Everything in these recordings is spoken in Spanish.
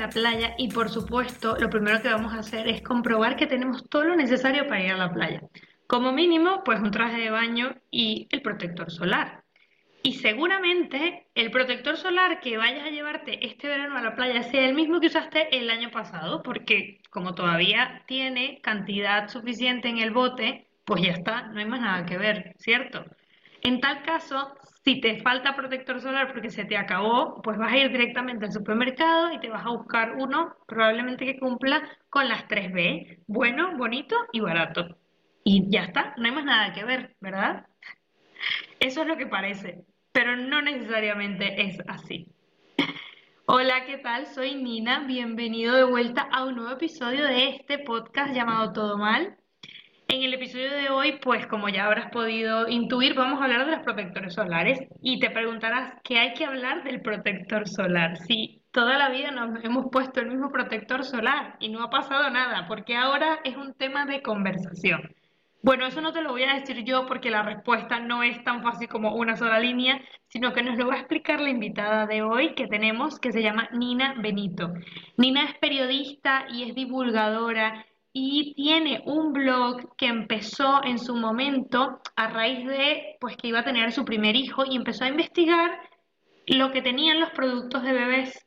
la playa y por supuesto lo primero que vamos a hacer es comprobar que tenemos todo lo necesario para ir a la playa. Como mínimo, pues un traje de baño y el protector solar. Y seguramente el protector solar que vayas a llevarte este verano a la playa sea el mismo que usaste el año pasado, porque como todavía tiene cantidad suficiente en el bote, pues ya está, no hay más nada que ver, ¿cierto? En tal caso, si te falta protector solar porque se te acabó, pues vas a ir directamente al supermercado y te vas a buscar uno probablemente que cumpla con las 3B, bueno, bonito y barato. Y ya está, no hay más nada que ver, ¿verdad? Eso es lo que parece, pero no necesariamente es así. Hola, ¿qué tal? Soy Nina, bienvenido de vuelta a un nuevo episodio de este podcast llamado Todo Mal. En el episodio de hoy, pues como ya habrás podido intuir, vamos a hablar de los protectores solares y te preguntarás qué hay que hablar del protector solar. Si toda la vida nos hemos puesto el mismo protector solar y no ha pasado nada, porque ahora es un tema de conversación. Bueno, eso no te lo voy a decir yo porque la respuesta no es tan fácil como una sola línea, sino que nos lo va a explicar la invitada de hoy que tenemos, que se llama Nina Benito. Nina es periodista y es divulgadora y tiene un blog que empezó en su momento a raíz de pues que iba a tener su primer hijo y empezó a investigar lo que tenían los productos de bebés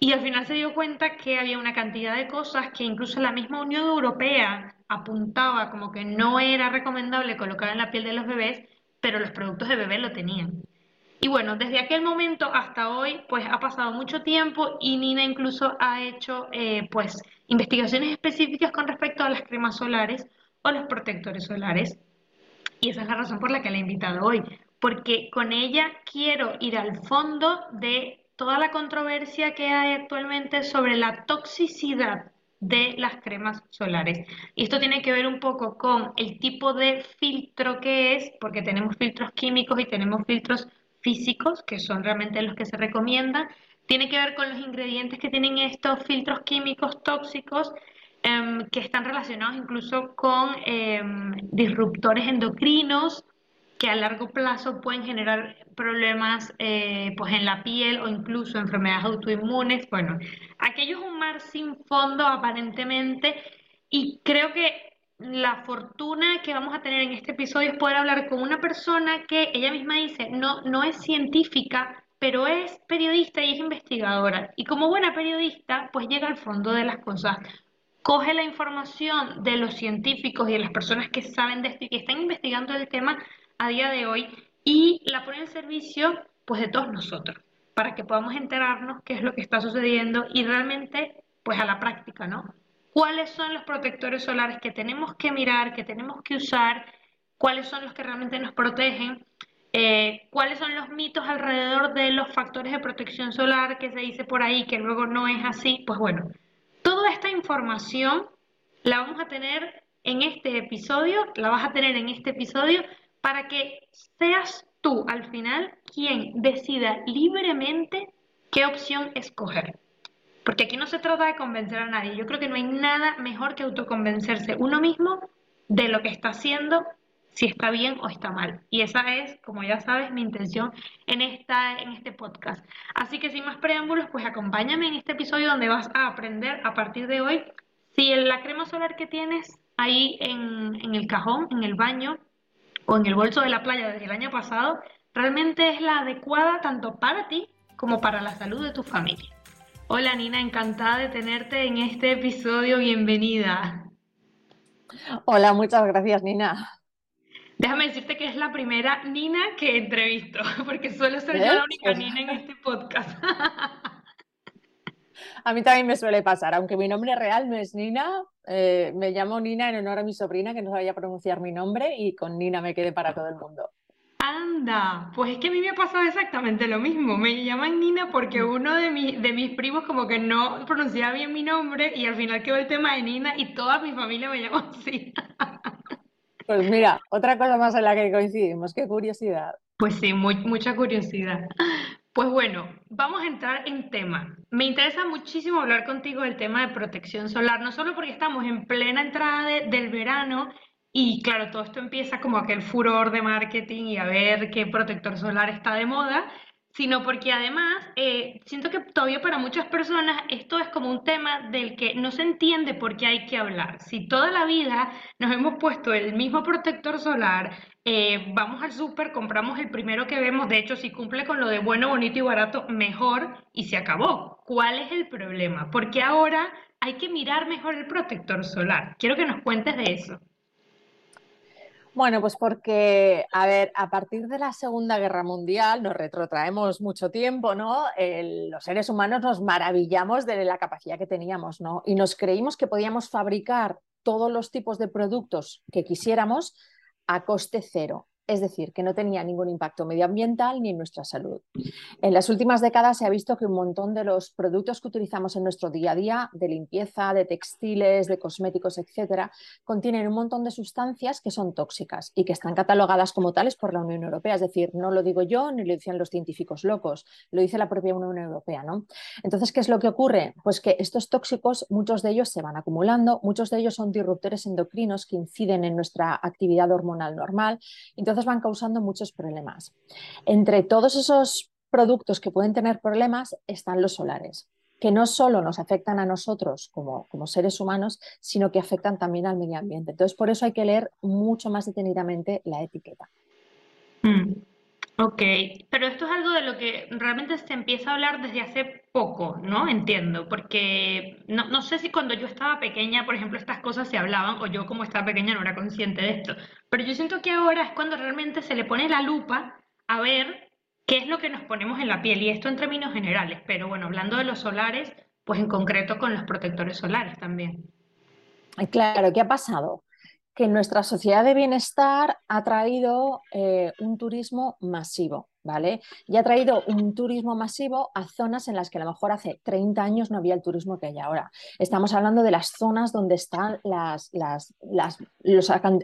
y al final se dio cuenta que había una cantidad de cosas que incluso la misma Unión Europea apuntaba como que no era recomendable colocar en la piel de los bebés, pero los productos de bebé lo tenían. Y bueno, desde aquel momento hasta hoy, pues ha pasado mucho tiempo y Nina incluso ha hecho, eh, pues, investigaciones específicas con respecto a las cremas solares o los protectores solares. Y esa es la razón por la que la he invitado hoy, porque con ella quiero ir al fondo de toda la controversia que hay actualmente sobre la toxicidad de las cremas solares. Y esto tiene que ver un poco con el tipo de filtro que es, porque tenemos filtros químicos y tenemos filtros físicos, que son realmente los que se recomiendan, tiene que ver con los ingredientes que tienen estos filtros químicos tóxicos em, que están relacionados incluso con em, disruptores endocrinos que a largo plazo pueden generar problemas eh, pues en la piel o incluso enfermedades autoinmunes. Bueno, aquello es un mar sin fondo aparentemente y creo que la fortuna que vamos a tener en este episodio es poder hablar con una persona que ella misma dice no, no es científica, pero es periodista y es investigadora. Y como buena periodista, pues llega al fondo de las cosas. Coge la información de los científicos y de las personas que saben de esto y que están investigando el tema a día de hoy y la pone al servicio pues de todos nosotros para que podamos enterarnos qué es lo que está sucediendo y realmente pues a la práctica, ¿no? ¿Cuáles son los protectores solares que tenemos que mirar, que tenemos que usar? ¿Cuáles son los que realmente nos protegen? Eh, cuáles son los mitos alrededor de los factores de protección solar que se dice por ahí que luego no es así. Pues bueno, toda esta información la vamos a tener en este episodio, la vas a tener en este episodio para que seas tú al final quien decida libremente qué opción escoger. Porque aquí no se trata de convencer a nadie. Yo creo que no hay nada mejor que autoconvencerse uno mismo de lo que está haciendo si está bien o está mal. Y esa es, como ya sabes, mi intención en, esta, en este podcast. Así que sin más preámbulos, pues acompáñame en este episodio donde vas a aprender a partir de hoy si la crema solar que tienes ahí en, en el cajón, en el baño o en el bolso de la playa desde el año pasado, realmente es la adecuada tanto para ti como para la salud de tu familia. Hola Nina, encantada de tenerte en este episodio, bienvenida. Hola, muchas gracias Nina. Déjame decirte que es la primera Nina que entrevisto, porque suelo ser yo la única Nina en este podcast. A mí también me suele pasar, aunque mi nombre real no es Nina, eh, me llamo Nina en honor a mi sobrina que no sabía pronunciar mi nombre y con Nina me quedé para todo el mundo. Anda, pues es que a mí me ha pasado exactamente lo mismo. Me llaman Nina porque mm. uno de, de mis primos como que no pronunciaba bien mi nombre y al final quedó el tema de Nina y toda mi familia me llama así. Pues mira, otra cosa más en la que coincidimos, qué curiosidad. Pues sí, mucha curiosidad. Pues bueno, vamos a entrar en tema. Me interesa muchísimo hablar contigo del tema de protección solar, no solo porque estamos en plena entrada del verano y claro, todo esto empieza como aquel furor de marketing y a ver qué protector solar está de moda, sino porque además eh, siento que todavía para muchas personas esto es como un tema del que no se entiende por qué hay que hablar. Si toda la vida nos hemos puesto el mismo protector solar, eh, vamos al súper, compramos el primero que vemos, de hecho si cumple con lo de bueno, bonito y barato, mejor y se acabó. ¿Cuál es el problema? Porque ahora hay que mirar mejor el protector solar. Quiero que nos cuentes de eso. Bueno, pues porque, a ver, a partir de la Segunda Guerra Mundial nos retrotraemos mucho tiempo, ¿no? los seres humanos nos maravillamos de la capacidad que teníamos, ¿no? Y nos creímos que podíamos fabricar todos los tipos de productos que quisiéramos a coste cero es decir, que no tenía ningún impacto medioambiental ni en nuestra salud. En las últimas décadas se ha visto que un montón de los productos que utilizamos en nuestro día a día, de limpieza, de textiles, de cosméticos, etcétera, contienen un montón de sustancias que son tóxicas y que están catalogadas como tales por la Unión Europea. Es decir, no lo digo yo ni lo dicen los científicos locos, lo dice la propia Unión Europea. ¿no? Entonces, ¿qué es lo que ocurre? Pues que estos tóxicos, muchos de ellos se van acumulando, muchos de ellos son disruptores endocrinos que inciden en nuestra actividad hormonal normal. Entonces, van causando muchos problemas. Entre todos esos productos que pueden tener problemas están los solares, que no solo nos afectan a nosotros como, como seres humanos, sino que afectan también al medio ambiente. Entonces, por eso hay que leer mucho más detenidamente la etiqueta. Mm. Ok, pero esto es algo de lo que realmente se empieza a hablar desde hace poco, ¿no? Entiendo, porque no, no, sé si cuando yo estaba pequeña, por ejemplo, estas cosas se hablaban, o yo como estaba pequeña no era consciente de esto, pero yo siento que ahora es cuando realmente se le pone la lupa a ver qué es lo que nos ponemos en la piel, y esto en términos generales, pero bueno, hablando de los solares, pues en concreto con los protectores solares también. Claro, ¿qué ha pasado? Que nuestra sociedad de bienestar ha traído eh, un turismo masivo. ¿Vale? Y ha traído un turismo masivo a zonas en las que a lo mejor hace 30 años no había el turismo que hay ahora. Estamos hablando de las zonas donde están las, las, las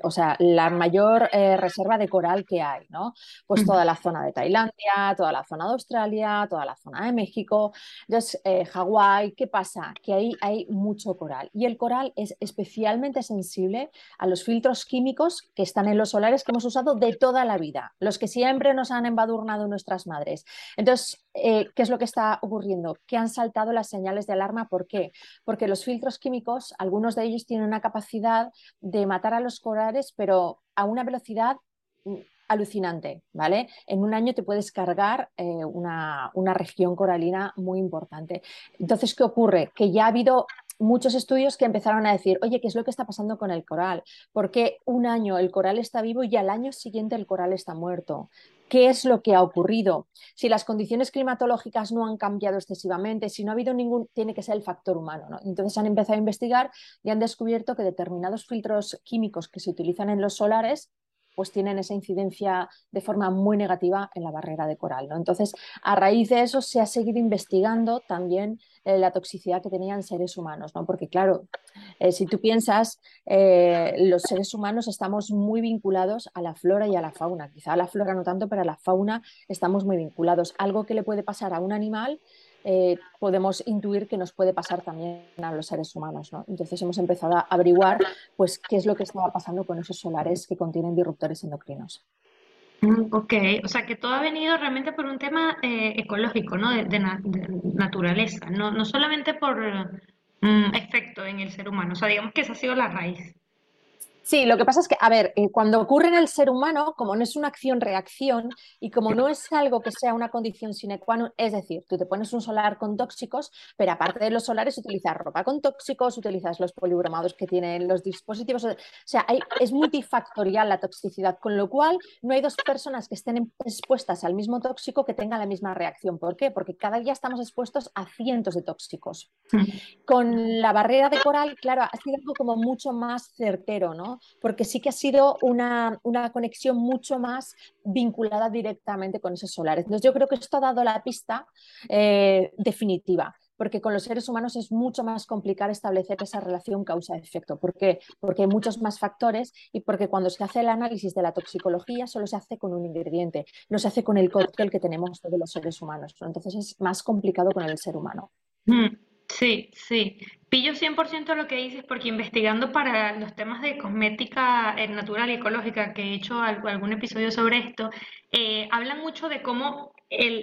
o sea, la mayor eh, reserva de coral que hay, ¿no? Pues toda la zona de Tailandia, toda la zona de Australia, toda la zona de México, entonces eh, Hawái, ¿qué pasa? Que ahí hay mucho coral y el coral es especialmente sensible a los filtros químicos que están en los solares que hemos usado de toda la vida, los que siempre nos han embadurnado nuestras madres. Entonces, eh, ¿qué es lo que está ocurriendo? Que han saltado las señales de alarma. ¿Por qué? Porque los filtros químicos, algunos de ellos tienen una capacidad de matar a los corales, pero a una velocidad mm, alucinante, ¿vale? En un año te puedes cargar eh, una, una, región coralina muy importante. Entonces, ¿qué ocurre? Que ya ha habido muchos estudios que empezaron a decir, oye, ¿qué es lo que está pasando con el coral? ¿Por qué un año el coral está vivo y al año siguiente el coral está muerto? Qué es lo que ha ocurrido. Si las condiciones climatológicas no han cambiado excesivamente, si no ha habido ningún, tiene que ser el factor humano. Entonces han empezado a investigar y han descubierto que determinados filtros químicos que se utilizan en los solares pues tienen esa incidencia de forma muy negativa en la barrera de coral. ¿no? Entonces, a raíz de eso se ha seguido investigando también eh, la toxicidad que tenían seres humanos, ¿no? porque claro, eh, si tú piensas, eh, los seres humanos estamos muy vinculados a la flora y a la fauna, quizá a la flora no tanto, pero a la fauna estamos muy vinculados. Algo que le puede pasar a un animal eh, podemos intuir que nos puede pasar también a los seres humanos. Entonces hemos empezado a averiguar pues, qué es lo que estaba pasando con esos solares que contienen disruptores endocrinos. Mm, ok, o sea que todo ha venido realmente por un tema eh, ecológico, ¿no? De, naturaleza, no, no solamente por mm, efecto en el ser humano, o sea, digamos que esa ha sido la raíz. Sí, lo que pasa es que, a ver, eh, cuando ocurre en el ser humano, como no es una acción-reacción y como no es algo que sea una condición sine qua non, es decir, tú te pones un solar con tóxicos, pero aparte de los solares utilizas ropa con tóxicos, utilizas los polibromados que tienen los dispositivos, o sea, es multifactorial la toxicidad, con lo cual no hay dos personas que estén expuestas al mismo tóxico que tengan la misma reacción. ¿Por qué? Porque cada día estamos expuestos a cientos de tóxicos. Mm. Con la barrera de coral, claro, ha sido algo como mucho más certero, ¿no? Porque sí que ha sido una, conexión mucho más vinculada directamente con esos solares. Entonces yo creo que esto ha dado la pista eh, definitiva porque con los seres humanos es mucho más complicado establecer esa relación causa-efecto. ¿Por qué? Porque hay muchos más factores y porque cuando se hace el análisis de la toxicología solo se hace con un ingrediente, no se hace con el cóctel que tenemos todos los seres humanos. Entonces es más complicado con el ser humano. Mm. Sí, sí. Pillo 100% lo que dices porque investigando para los temas de cosmética eh, natural y ecológica, que he hecho algún episodio sobre esto, eh, hablan mucho de cómo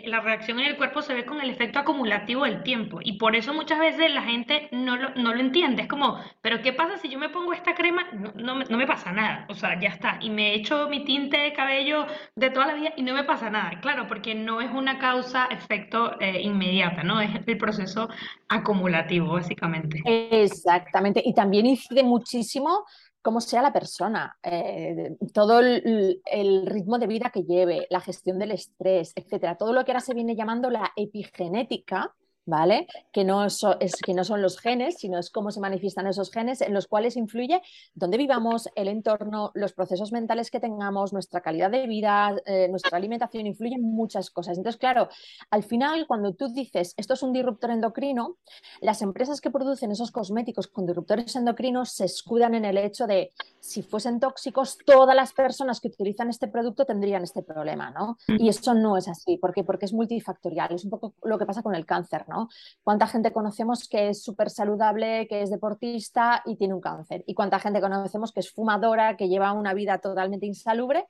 la reacción en el cuerpo se ve con el efecto acumulativo del tiempo y por eso muchas veces la gente no lo, no lo entiende. Es como, pero ¿qué pasa si yo me pongo esta crema? No, no, me pasa nada, o sea, ya está. Y me echo mi tinte de cabello de toda la vida y no me pasa nada. Claro, porque no es una causa-efecto eh, inmediata, ¿no? Es el proceso acumulativo, básicamente. Exactamente. Y también incide muchísimo cómo sea la persona, eh, todo el, ritmo de vida que lleve, la gestión del estrés, etcétera. Todo lo que ahora se viene llamando la epigenética, ¿vale? Que no, es, que no son los genes, sino es cómo se manifiestan esos genes en los cuales influye dónde vivamos, el entorno, los procesos mentales que tengamos, nuestra calidad de vida, eh, nuestra alimentación, influyen muchas cosas. Entonces, claro, al final, cuando tú dices esto es un disruptor endocrino, las empresas que producen esos cosméticos con disruptores endocrinos se escudan en el hecho de si fuesen tóxicos, todas las personas que utilizan este producto tendrían este problema, ¿no? Mm. Y eso no es así. ¿Por qué? Porque es multifactorial. Es un poco lo que pasa con el cáncer, ¿no? ¿Cuánta gente conocemos que es súper saludable, que es deportista y tiene un cáncer? ¿Y cuánta gente conocemos que es fumadora, que lleva una vida totalmente insalubre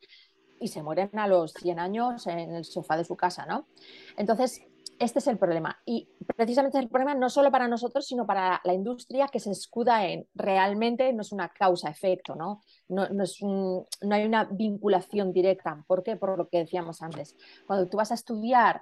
y se mueren a los 100 años en el sofá de su casa, ¿no? Entonces, este es el problema. Y precisamente es el problema no solo para nosotros, sino para la industria que se escuda en realmente no es una causa-efecto, ¿no? No, no, hay una vinculación directa. ¿Por qué? Por lo que decíamos antes. Cuando tú vas a estudiar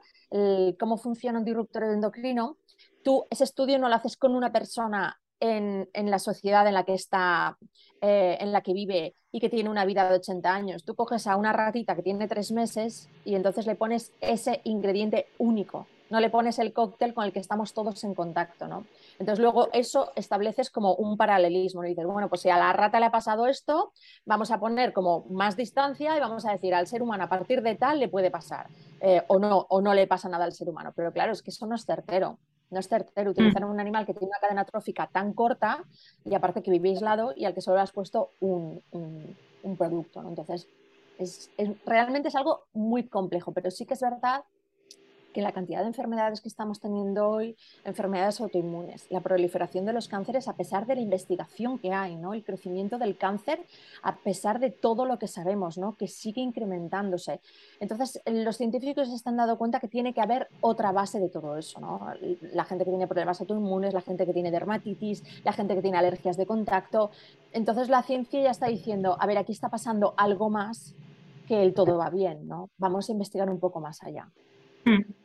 cómo funciona un disruptor endocrino, tú ese estudio no lo haces con una persona en, la sociedad en la que está, eh, en la que vive y que tiene una vida de 80 años. Tú coges a una ratita que tiene tres meses y entonces le pones ese ingrediente único no le pones el cóctel con el que estamos todos en contacto, ¿no? Entonces luego eso estableces como un paralelismo, ¿no? dices, bueno, pues si a la rata le ha pasado esto, vamos a poner como más distancia y vamos a decir al ser humano a partir de tal le puede pasar, eh, o, no, o no le pasa nada al ser humano, pero claro, es que eso no es certero. No es certero utilizar mm. un animal que tiene una cadena trófica tan corta y aparte que vive aislado y al que solo le has puesto un, producto. ¿no? Entonces, es, realmente es algo muy complejo, pero sí que es verdad que la cantidad de enfermedades que estamos teniendo hoy, enfermedades autoinmunes, la proliferación de los cánceres a pesar de la investigación que hay, ¿no? el crecimiento del cáncer a pesar de todo lo que sabemos, ¿no? que sigue incrementándose. Entonces, los científicos se están dando cuenta que tiene que haber otra base de todo eso. ¿no? La gente que tiene problemas autoinmunes, la gente que tiene dermatitis, la gente que tiene alergias de contacto. Entonces, la ciencia ya está diciendo, a ver, aquí está pasando algo más que el todo va bien, ¿no? Vamos a investigar un poco más allá. Hmm.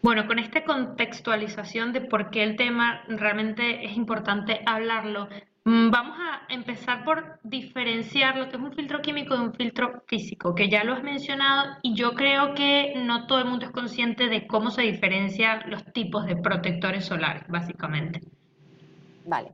Bueno, con esta contextualización de por qué el tema realmente es importante hablarlo, mm, vamos a empezar por diferenciar lo que es un filtro químico de un filtro físico, que ya lo has mencionado y yo creo que no todo el mundo es consciente de cómo se diferencian los tipos de protectores solares, básicamente. Vale.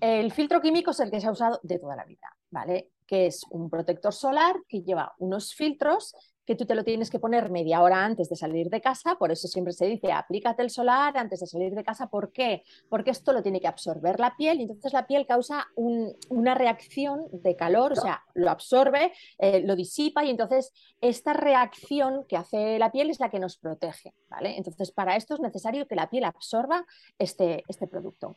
El filtro químico es el que se ha usado de toda la vida, ¿vale? Que es un protector solar que lleva unos filtros que tú te lo tienes que poner media hora antes de salir de casa, por eso siempre se dice aplícate el solar antes de salir de casa. ¿Por qué? Porque esto lo tiene que absorber la piel y entonces la piel causa una reacción de calor, o sea, lo absorbe, eh, lo disipa y entonces esta reacción que hace la piel es la que nos protege. ¿vale? Entonces, para esto es necesario que la piel absorba este, este producto.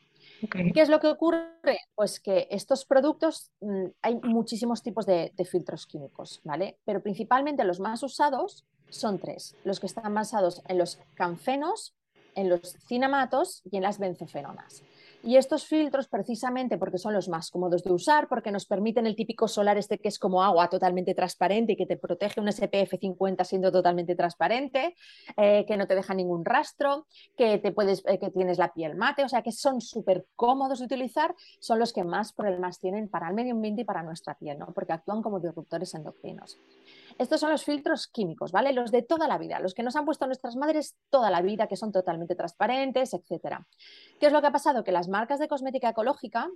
¿Qué es lo que ocurre? Pues que estos productos, mm, hay muchísimos tipos de, de, filtros químicos, ¿vale? Pero principalmente los más usados son tres, los que están basados en los canfenos, en los cinamatos y en las benzofenonas. Y estos filtros, precisamente porque son los más cómodos de usar, porque nos permiten el típico solar este que es como agua totalmente transparente y que te protege un SPF 50 siendo totalmente transparente, eh, que no te deja ningún rastro, que, te puedes, eh, que tienes la piel mate, o sea que son súper cómodos de utilizar, son los que más problemas tienen para el medio ambiente y para nuestra piel, ¿no? porque actúan como disruptores endocrinos. Estos son los filtros químicos, ¿vale? Los de toda la vida, los que nos han puesto nuestras madres toda la vida, que son totalmente transparentes, etcétera. ¿Qué es lo que ha pasado? Que las marcas de cosmética ecológica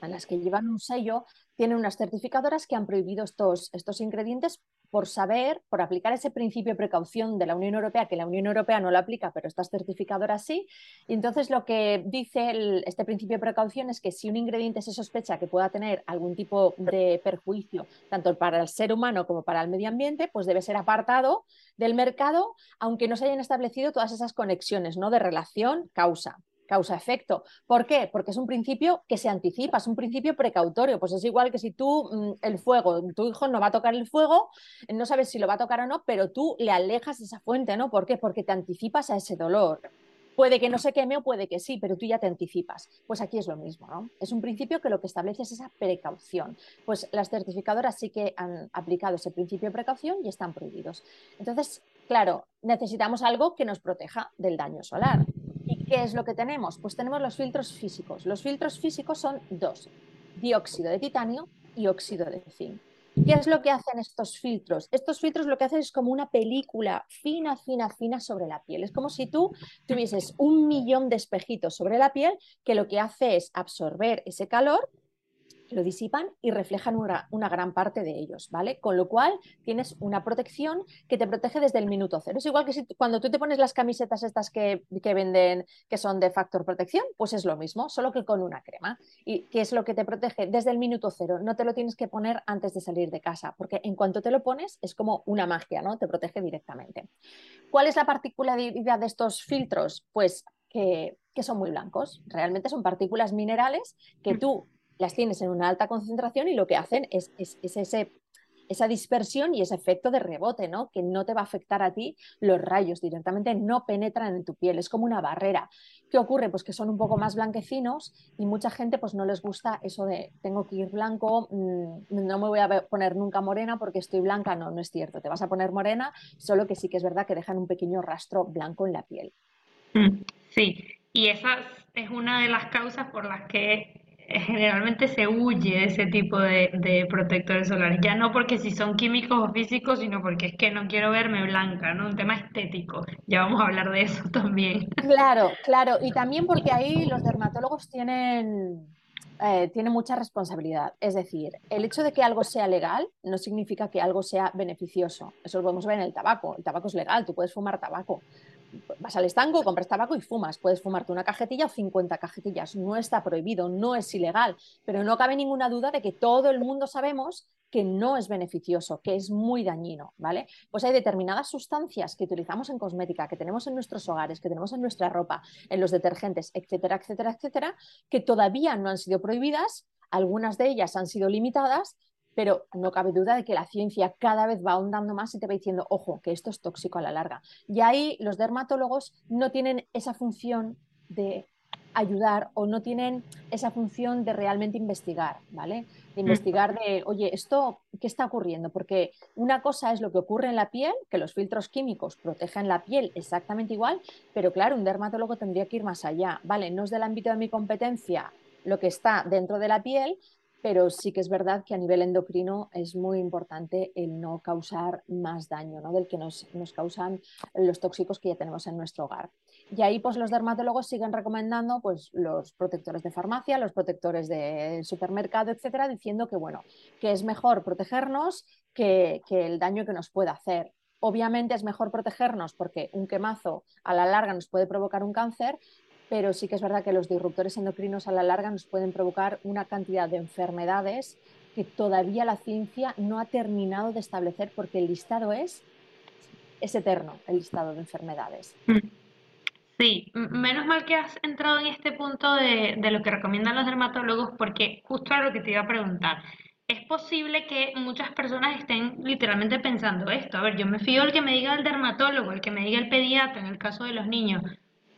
a las que llevan un sello, tienen unas certificadoras que han prohibido estos, estos ingredientes por saber, por aplicar ese principio de precaución de la Unión Europea, que la Unión Europea no lo aplica, pero estas certificadoras sí. Y entonces lo que dice este principio de precaución es que si un ingrediente se sospecha que pueda tener algún tipo de perjuicio, tanto para el ser humano como para el medio ambiente, pues debe ser apartado del mercado, aunque no se hayan establecido todas esas conexiones ¿no? de relación-causa causa-efecto. ¿Por qué? Porque es un principio que se anticipa, es un principio precautorio. Pues es igual que si tú, mm, el fuego, tu hijo no va a tocar el fuego, no sabes si lo va a tocar o no, pero tú le alejas esa fuente, ¿no? ¿Por qué? Porque te anticipas a ese dolor. Puede que no se queme o puede que sí, pero tú ya te anticipas. Pues aquí es lo mismo, ¿no? Es un principio que lo que establece es esa precaución. Pues las certificadoras sí que han aplicado ese principio de precaución y están prohibidos. Entonces, claro, necesitamos algo que nos proteja del daño solar. ¿Y qué es lo que tenemos? Pues tenemos los filtros físicos. Los filtros físicos son dos, dióxido de titanio y óxido de zinc. ¿Qué es lo que hacen estos filtros? Estos filtros lo que hacen es como una película fina, fina, fina sobre la piel. Es como si tú tuvieses un millón de espejitos sobre la piel que lo que hace es absorber ese calor lo disipan y reflejan una, gran parte de ellos, ¿vale? Con lo cual tienes una protección que te protege desde el minuto cero. Es igual que si cuando tú te pones las camisetas estas que, venden, que son de factor protección, pues es lo mismo, solo que con una crema. ¿Y qué es lo que te protege? Desde el minuto cero. No te lo tienes que poner antes de salir de casa, porque en cuanto te lo pones es como una magia, ¿no? Te protege directamente. ¿Cuál es la particularidad de estos filtros? Pues que, que son muy blancos. Realmente son partículas minerales que mm. tú las tienes en una alta concentración y lo que hacen es, ese, esa dispersión y ese efecto de rebote, ¿no? Que no te va a afectar a ti los rayos directamente, no penetran en tu piel, es como una barrera. ¿Qué ocurre? Pues que son un poco más blanquecinos y mucha gente pues no les gusta eso de tengo que ir blanco, mm, no me voy a poner nunca morena porque estoy blanca, no, no es cierto, te vas a poner morena, solo que sí que es verdad que dejan un pequeño rastro blanco en la piel. Mm, sí, y esa es una de las causas por las que generalmente se huye ese tipo de, protectores solares, ya no porque si son químicos o físicos, sino porque es que no quiero verme blanca, ¿no? Un tema estético, ya vamos a hablar de eso también. Claro, claro, y también porque ahí los dermatólogos tienen, eh, tienen mucha responsabilidad, es decir, el hecho de que algo sea legal no significa que algo sea beneficioso, eso lo podemos ver en el tabaco, el tabaco es legal, tú puedes fumar tabaco, vas al estanco, compras tabaco y fumas. Puedes fumarte una cajetilla o 50 cajetillas. No está prohibido, no es ilegal, pero no cabe ninguna duda de que todo el mundo sabemos que no es beneficioso, que es muy dañino, ¿vale? Pues hay determinadas sustancias que utilizamos en cosmética, que tenemos en nuestros hogares, que tenemos en nuestra ropa, en los detergentes, etcétera, etcétera, etcétera, que todavía no han sido prohibidas, algunas de ellas han sido limitadas, pero no cabe duda de que la ciencia cada vez va ahondando más y te va diciendo, ojo, que esto es tóxico a la larga. Y ahí los dermatólogos no tienen esa función de ayudar o no tienen esa función de realmente investigar, ¿vale? De investigar de, oye, esto, ¿qué está ocurriendo? Porque una cosa es lo que ocurre en la piel, que los filtros químicos protegen la piel exactamente igual, pero claro, un dermatólogo tendría que ir más allá, ¿vale? No es del ámbito de mi competencia lo que está dentro de la piel, pero sí que es verdad que a nivel endocrino es muy importante el no causar más daño ¿no? del que nos, causan los tóxicos que ya tenemos en nuestro hogar. Y ahí pues los dermatólogos siguen recomendando pues, los protectores de farmacia, los protectores de supermercado, etcétera, diciendo que bueno, que es mejor protegernos que, que el daño que nos pueda hacer. Obviamente es mejor protegernos porque un quemazo a la larga nos puede provocar un cáncer, pero sí que es verdad que los disruptores endocrinos a la larga nos pueden provocar una cantidad de enfermedades que todavía la ciencia no ha terminado de establecer porque el listado es, es eterno, el listado de enfermedades. Sí, menos mal que has entrado en este punto de, de lo que recomiendan los dermatólogos porque justo era lo que te iba a preguntar. Es posible que muchas personas estén literalmente pensando esto. A ver, yo me fío el que me diga el dermatólogo, el que me diga el pediatra en el caso de los niños,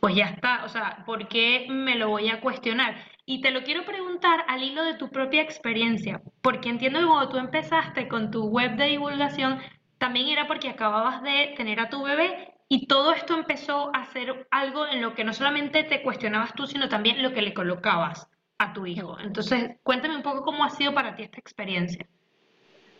pues ya está, o sea, ¿por qué me lo voy a cuestionar? Y te lo quiero preguntar al hilo de tu propia experiencia, porque entiendo que cuando tú empezaste con tu web de divulgación, también era porque acababas de tener a tu bebé y todo esto empezó a ser algo en lo que no solamente te cuestionabas tú, sino también lo que le colocabas a tu hijo. Entonces, cuéntame un poco cómo ha sido para ti esta experiencia.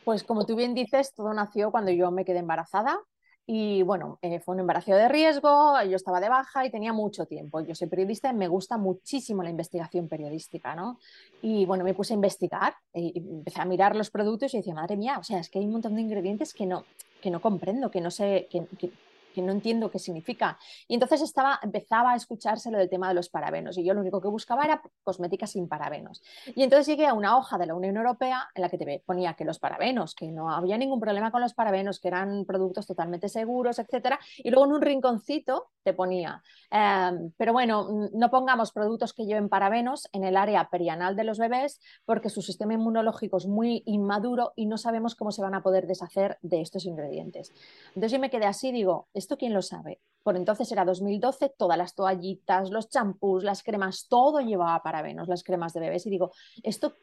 Pues como tú bien dices, todo nació cuando yo me quedé embarazada. Y bueno, eh, fue un embarazo de riesgo, yo estaba de baja y tenía mucho tiempo. Yo soy periodista y me gusta muchísimo la investigación periodística, ¿no? Y bueno, me puse a investigar, empecé a mirar los productos y decía, madre mía, o sea, es que hay un montón de ingredientes que no, que no comprendo, que no sé, que no entiendo qué significa. Y entonces estaba, empezaba a escucharse lo del tema de los parabenos y yo lo único que buscaba era cosméticas sin parabenos. Y entonces llegué a una hoja de la Unión Europea en la que te ponía que los parabenos, que no había ningún problema con los parabenos, que eran productos totalmente seguros, etcétera. Y luego en un rinconcito te ponía, em, pero bueno, no pongamos productos que lleven parabenos en el área perianal de los bebés porque su sistema inmunológico es muy inmaduro y no sabemos cómo se van a poder deshacer de estos ingredientes. Entonces yo me quedé así, digo, ¿esto quién lo sabe? Por entonces era 2012, todas las toallitas, los champús, las cremas, todo llevaba parabenos, las cremas de bebés. Y digo, esto,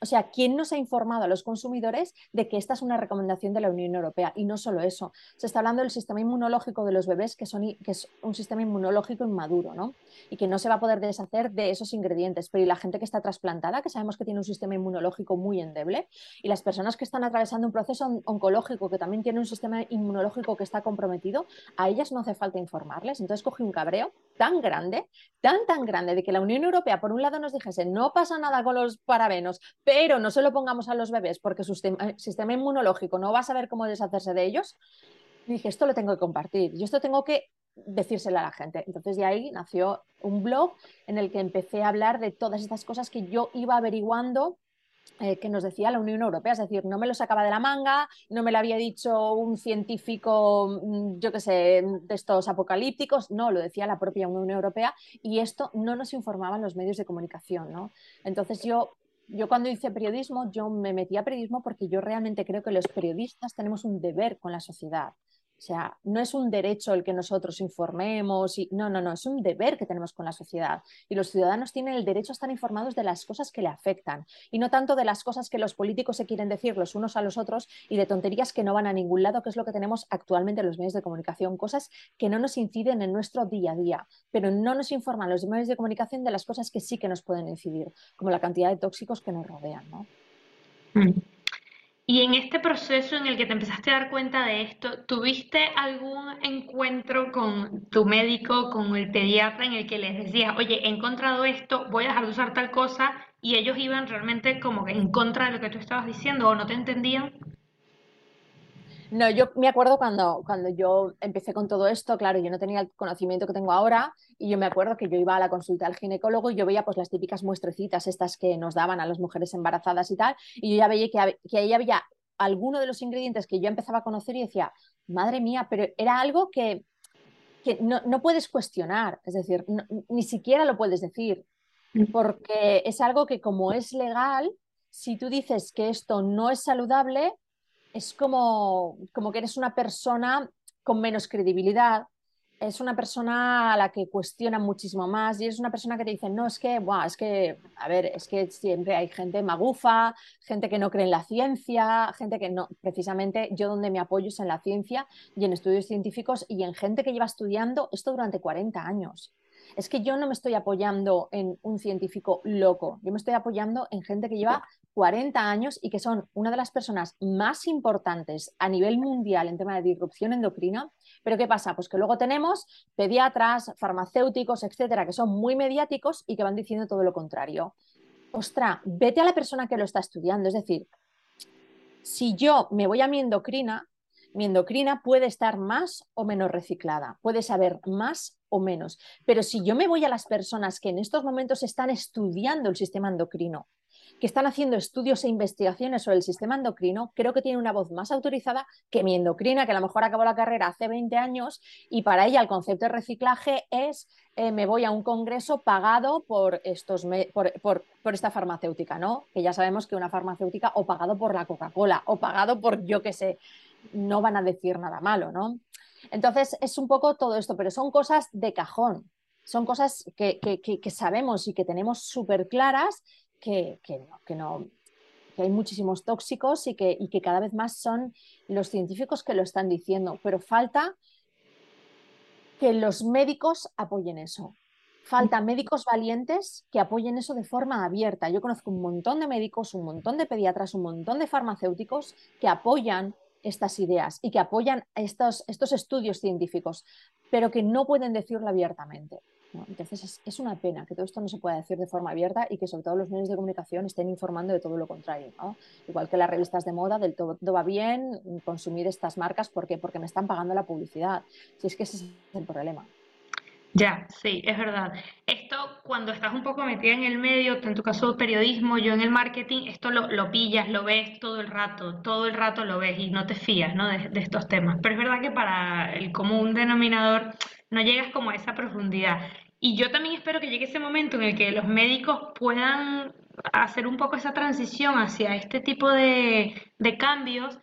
o sea, ¿quién nos ha informado a los consumidores de que esta es una recomendación de la Unión Europea? Y no solo eso, se está hablando del sistema inmunológico de los bebés, que, son, que es un sistema inmunológico inmaduro, ¿no? Y que no se va a poder deshacer de esos ingredientes. Pero y la gente que está trasplantada, que sabemos que tiene un sistema inmunológico muy endeble, y las personas que están atravesando un proceso oncológico, que también tiene un sistema inmunológico que está comprometido, a ellas no hace falta informarles. Entonces cogí un cabreo tan grande, tan, tan grande, de que la Unión Europea, por un lado, nos dijese, no pasa nada con los parabenos, pero no se lo pongamos a los bebés porque su sistema inmunológico no va a saber cómo deshacerse de ellos. Y dije, esto lo tengo que compartir, y esto tengo que decírselo a la gente. Entonces de ahí nació un blog en el que empecé a hablar de todas estas cosas que yo iba averiguando eh, que nos decía la Unión Europea, es decir, no me lo sacaba de la manga, no me lo había dicho un científico, mm, yo qué sé, de estos apocalípticos, no, lo decía la propia Unión Europea y esto no nos informaban los medios de comunicación, ¿no? Entonces yo yo cuando hice periodismo, yo me metí a periodismo porque yo realmente creo que los periodistas tenemos un deber con la sociedad. O sea, no es un derecho el que nosotros informemos, y, no, no, no, es un deber que tenemos con la sociedad. Y los ciudadanos tienen el derecho a estar informados de las cosas que le afectan y no tanto de las cosas que los políticos se quieren decir los unos a los otros y de tonterías que no van a ningún lado, que es lo que tenemos actualmente en los medios de comunicación, cosas que no nos inciden en nuestro día a día, pero no nos informan los medios de comunicación de las cosas que sí que nos pueden incidir, como la cantidad de tóxicos que nos rodean. ¿no? Mm. Y en este proceso en el que te empezaste a dar cuenta de esto, ¿tuviste algún encuentro con tu médico, con el pediatra, en el que les decías, oye, he encontrado esto, voy a dejar de usar tal cosa, y ellos iban realmente como que en contra de lo que tú estabas diciendo o no te entendían? No, yo me acuerdo cuando, cuando yo empecé con todo esto, claro, yo no tenía el conocimiento que tengo ahora y yo me acuerdo que yo iba a la consulta al ginecólogo y yo veía pues las típicas muestrecitas estas que nos daban a las mujeres embarazadas y tal, y yo ya veía que, que ahí había alguno de los ingredientes que yo empezaba a conocer y decía, madre mía, pero era algo que, que no, no, puedes cuestionar, es decir, ni siquiera lo puedes decir, mm. porque es algo que como es legal, si tú dices que esto no es saludable, es como, como que eres una persona con menos credibilidad, es una persona a la que cuestiona muchísimo más y es una persona que te dice, no, es que, buah, es que, a ver, es que siempre hay gente magufa, gente que no cree en la ciencia, gente que no, precisamente yo donde me apoyo es en la ciencia y en estudios científicos y en gente que lleva estudiando esto durante 40 años. Es que yo no me estoy apoyando en un científico loco, yo me estoy apoyando en gente que lleva 40 años y que son una de las personas más importantes a nivel mundial en tema de disrupción endocrina. Pero ¿qué pasa? Pues que luego tenemos pediatras, farmacéuticos, etcétera, que son muy mediáticos y que van diciendo todo lo contrario. Ostra, vete a la persona que lo está estudiando. Es decir, si yo me voy a mi endocrina, mi endocrina puede estar más o menos reciclada, puede saber más o menos. Pero si yo me voy a las personas que en estos momentos están estudiando el sistema endocrino, que están haciendo estudios e investigaciones sobre el sistema endocrino, creo que tiene una voz más autorizada que mi endocrina, que a lo mejor acabó la carrera hace 20 años y para ella el concepto de reciclaje es eh, me voy a un congreso pagado por, estos por, por, esta farmacéutica, ¿no? Que ya sabemos que una farmacéutica o pagado por la Coca-Cola o pagado por yo qué sé, no van a decir nada malo, ¿no? Entonces es un poco todo esto, pero son cosas de cajón, son cosas que, que sabemos y que tenemos súper claras que, no, que hay muchísimos tóxicos y que, y que cada vez más son los científicos que lo están diciendo, pero falta que los médicos apoyen eso. Falta médicos valientes que apoyen eso de forma abierta. Yo conozco un montón de médicos, un montón de pediatras, un montón de farmacéuticos que apoyan estas ideas y que apoyan estos, estos estudios científicos, pero que no pueden decirlo abiertamente Entonces es, una pena que todo esto no se pueda decir de forma abierta y que sobre todo los medios de comunicación estén informando de todo lo contrario. Igual que las revistas de moda, del todo, va bien consumir estas marcas porque, porque me están pagando la publicidad. Si es que ese es el problema. Ya, sí, es verdad. Esto cuando estás un poco metida en el medio, en tu caso periodismo, yo en el marketing, esto lo, lo pillas, lo ves todo el rato, todo el rato lo ves y no te fías ¿no? de, de estos temas. Pero es verdad que para el común denominador no llegas como a esa profundidad. Y yo también espero que llegue ese momento en el que los médicos puedan hacer un poco esa transición hacia este tipo de, cambios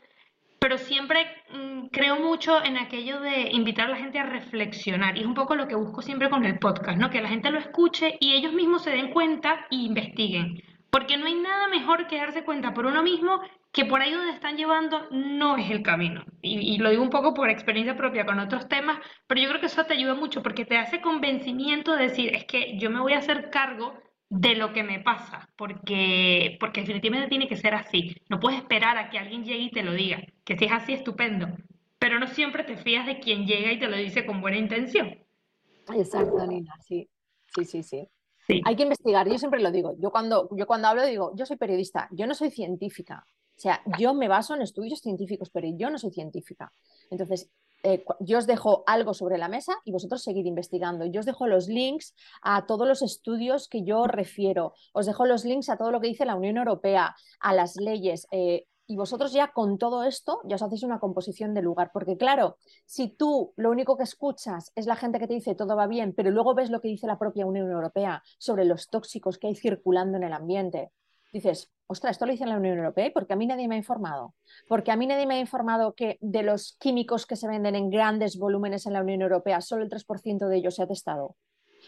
pero siempre mm, creo mucho en aquello de invitar a la gente a reflexionar y es un poco lo que busco siempre con el podcast, ¿no? Que la gente lo escuche y ellos mismos se den cuenta e investiguen, porque no hay nada mejor que darse cuenta por uno mismo que por ahí donde están llevando no es el camino. Y, lo digo un poco por experiencia propia con otros temas, pero yo creo que eso te ayuda mucho porque te hace convencimiento de decir, es que yo me voy a hacer cargo de lo que me pasa, porque, porque definitivamente tiene que ser así. No puedes esperar a que alguien llegue y te lo diga, que si es así, estupendo, pero no siempre te fías de quien llega y te lo dice con buena intención. Exacto, Nina, sí, sí, sí, sí. Hay que investigar, yo siempre lo digo, yo cuando, yo cuando hablo digo, yo soy periodista, yo no soy científica, o sea, yo me baso en estudios científicos, pero yo no soy científica. Entonces, eh, yo os dejo algo sobre la mesa y vosotros seguid investigando. Yo os dejo los links a todos los estudios que yo refiero, os dejo los links a todo lo que dice la Unión Europea, a las leyes. Eh, y vosotros ya con todo esto ya os hacéis una composición de lugar, porque claro, si tú lo único que escuchas es la gente que te dice todo va bien, pero luego ves lo que dice la propia Unión Europea sobre los tóxicos que hay circulando en el ambiente, dices, ostras, esto lo dice la Unión Europea y porque a mí nadie me ha informado. Porque a mí nadie me ha informado que de los químicos que se venden en grandes volúmenes en la Unión Europea, solo el 3% de ellos se ha testado.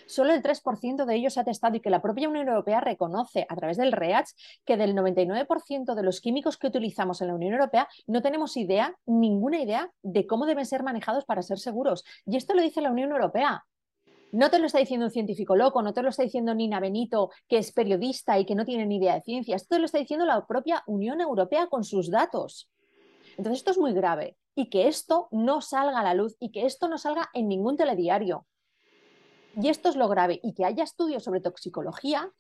Solo el 3% de ellos se ha testado y que la propia Unión Europea reconoce a través del REACH que del 99% de los químicos que utilizamos en la Unión Europea no tenemos idea, ninguna idea de cómo deben ser manejados para ser seguros. Y esto lo dice la Unión Europea. No te lo está diciendo un científico loco, no te lo está diciendo Nina Benito, que es periodista y que no tiene ni idea de ciencia. Esto lo está diciendo la propia Unión Europea con sus datos. Entonces, esto es muy grave. Y que esto no salga a la luz y que esto no salga en ningún telediario. Y esto es lo grave. Y que haya estudios sobre toxicología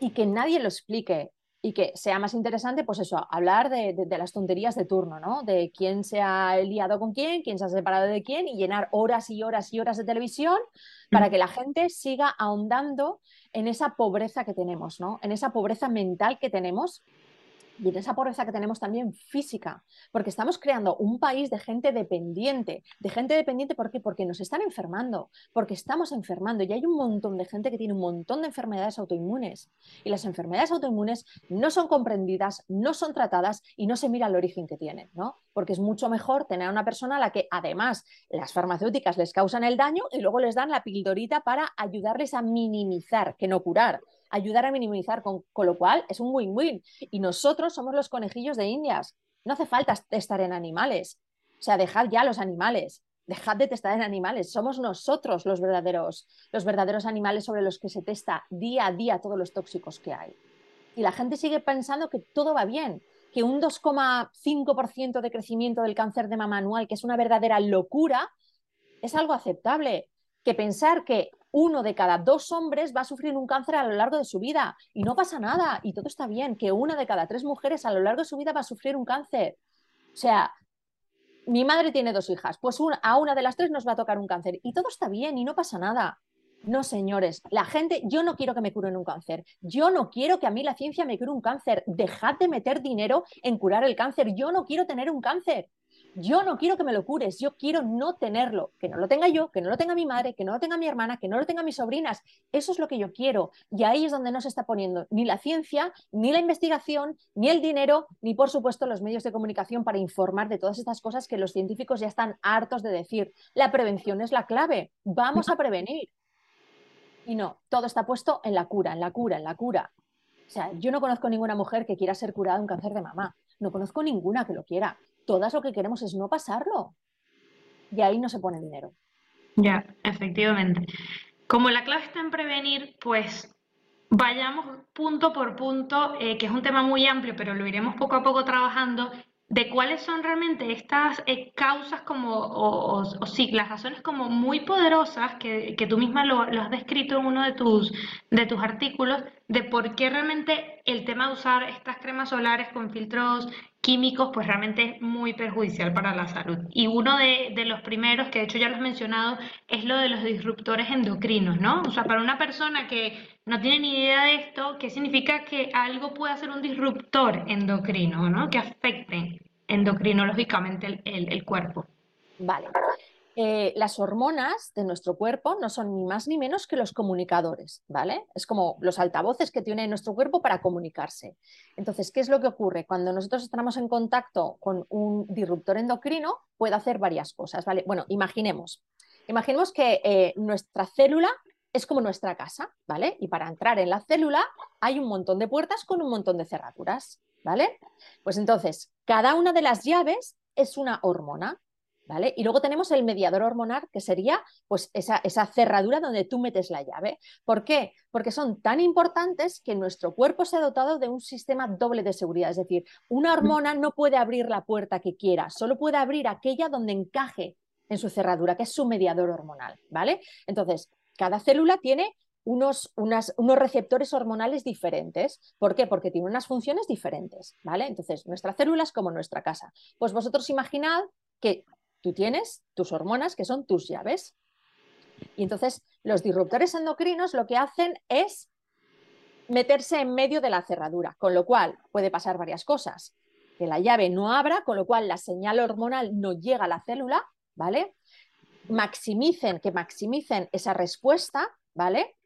y que nadie lo explique y que sea más interesante, pues eso, hablar de, las tonterías de turno, ¿no? De quién se ha liado con quién, quién se ha separado de quién y llenar horas y horas y horas de televisión para que la gente siga ahondando en esa pobreza que tenemos, ¿no? En esa pobreza mental que tenemos y en esa pobreza que tenemos también física, porque estamos creando un país de gente dependiente, de gente dependiente ¿por qué? Porque nos están enfermando, porque estamos enfermando y hay un montón de gente que tiene un montón de enfermedades autoinmunes y las enfermedades autoinmunes no son comprendidas, no son tratadas y no se mira el origen que tienen, ¿no? Porque es mucho mejor tener a una persona a la que además las farmacéuticas les causan el daño y luego les dan la pildorita para ayudarles a minimizar, que no curar ayudar a minimizar, con, lo cual es un win-win. Y nosotros somos los conejillos de indias. No hace falta testar en animales. O sea, dejad ya los animales. Dejad de testar en animales. Somos nosotros los verdaderos, los verdaderos animales sobre los que se testa día a día todos los tóxicos que hay. Y la gente sigue pensando que todo va bien, que un 2,5% de crecimiento del cáncer de mama anual, que es una verdadera locura, es algo aceptable. Que pensar que uno de cada dos hombres va a sufrir un cáncer a lo largo de su vida y no pasa nada y todo está bien, que una de cada tres mujeres a lo largo de su vida va a sufrir un cáncer. O sea, mi madre tiene dos hijas, pues a una de las tres nos va a tocar un cáncer y todo está bien y no pasa nada. No, señores, la gente, yo no quiero que me curen un cáncer, yo no quiero que a mí la ciencia me cure un cáncer, dejad de meter dinero en curar el cáncer, yo no quiero tener un cáncer, yo no quiero que me lo cures, yo quiero no tenerlo, que no lo tenga yo, que no lo tenga mi madre, que no lo tenga mi hermana, que no lo tenga mis sobrinas. Eso es lo que yo quiero. Y ahí es donde no se está poniendo ni la ciencia, ni la investigación, ni el dinero, ni por supuesto los medios de comunicación para informar de todas estas cosas que los científicos ya están hartos de decir. La prevención es la clave. Vamos a prevenir. Y no, todo está puesto en la cura, en la cura, en la cura. O sea, yo no conozco ninguna mujer que quiera ser curada de un cáncer de mamá. No conozco ninguna que lo quiera todas lo que queremos es no pasarlo. Y ahí no se pone dinero. Ya, efectivamente. Como la clave está en prevenir, pues vayamos punto por punto, eh, que es un tema muy amplio, pero lo iremos poco a poco trabajando. de cuáles son realmente estas eh, causas como, o, sí, las razones como muy poderosas que, que tú misma lo, lo, has descrito en uno de tus, de tus artículos, de por qué realmente el tema de usar estas cremas solares con filtros químicos, pues realmente es muy perjudicial para la salud. Y uno de, los primeros, que de hecho ya lo has mencionado, es lo de los disruptores endocrinos, ¿no? O sea, para una persona que no tiene ni idea de esto, ¿qué significa que algo puede ser un disruptor endocrino, ¿no? Que afecte endocrinológicamente el cuerpo. Vale. Eh, las hormonas de nuestro cuerpo no son ni más ni menos que los comunicadores, ¿vale? Es como los altavoces que tiene nuestro cuerpo para comunicarse. Entonces, ¿qué es lo que ocurre? Cuando nosotros estamos en contacto con un disruptor endocrino, puede hacer varias cosas, ¿vale? Bueno, imaginemos. Imaginemos que eh, nuestra célula es como nuestra casa, ¿vale? Y para entrar en la célula hay un montón de puertas con un montón de cerraduras, ¿vale? Pues entonces, cada una de las llaves es una hormona, ¿Vale? Y luego tenemos el mediador hormonal, que sería pues, esa, esa, cerradura donde tú metes la llave. ¿Por qué? Porque son tan importantes que nuestro cuerpo se ha dotado de un sistema doble de seguridad. Es decir, una hormona no puede abrir la puerta que quiera, solo puede abrir aquella donde encaje en su cerradura, que es su mediador hormonal. ¿vale? Entonces, cada célula tiene unos, unas, unos, receptores hormonales diferentes. ¿Por qué? Porque tiene unas funciones diferentes, ¿vale? Entonces, nuestra célula es como nuestra casa. Pues vosotros imaginad que Tú tienes tus hormonas, que son tus llaves. Y entonces los disruptores endocrinos lo que hacen es meterse en medio de la cerradura, con lo cual puede pasar varias cosas. Que la llave no abra, con lo cual la señal hormonal no llega a la célula, ¿vale? Maximicen, que maximicen esa respuesta, ¿vale?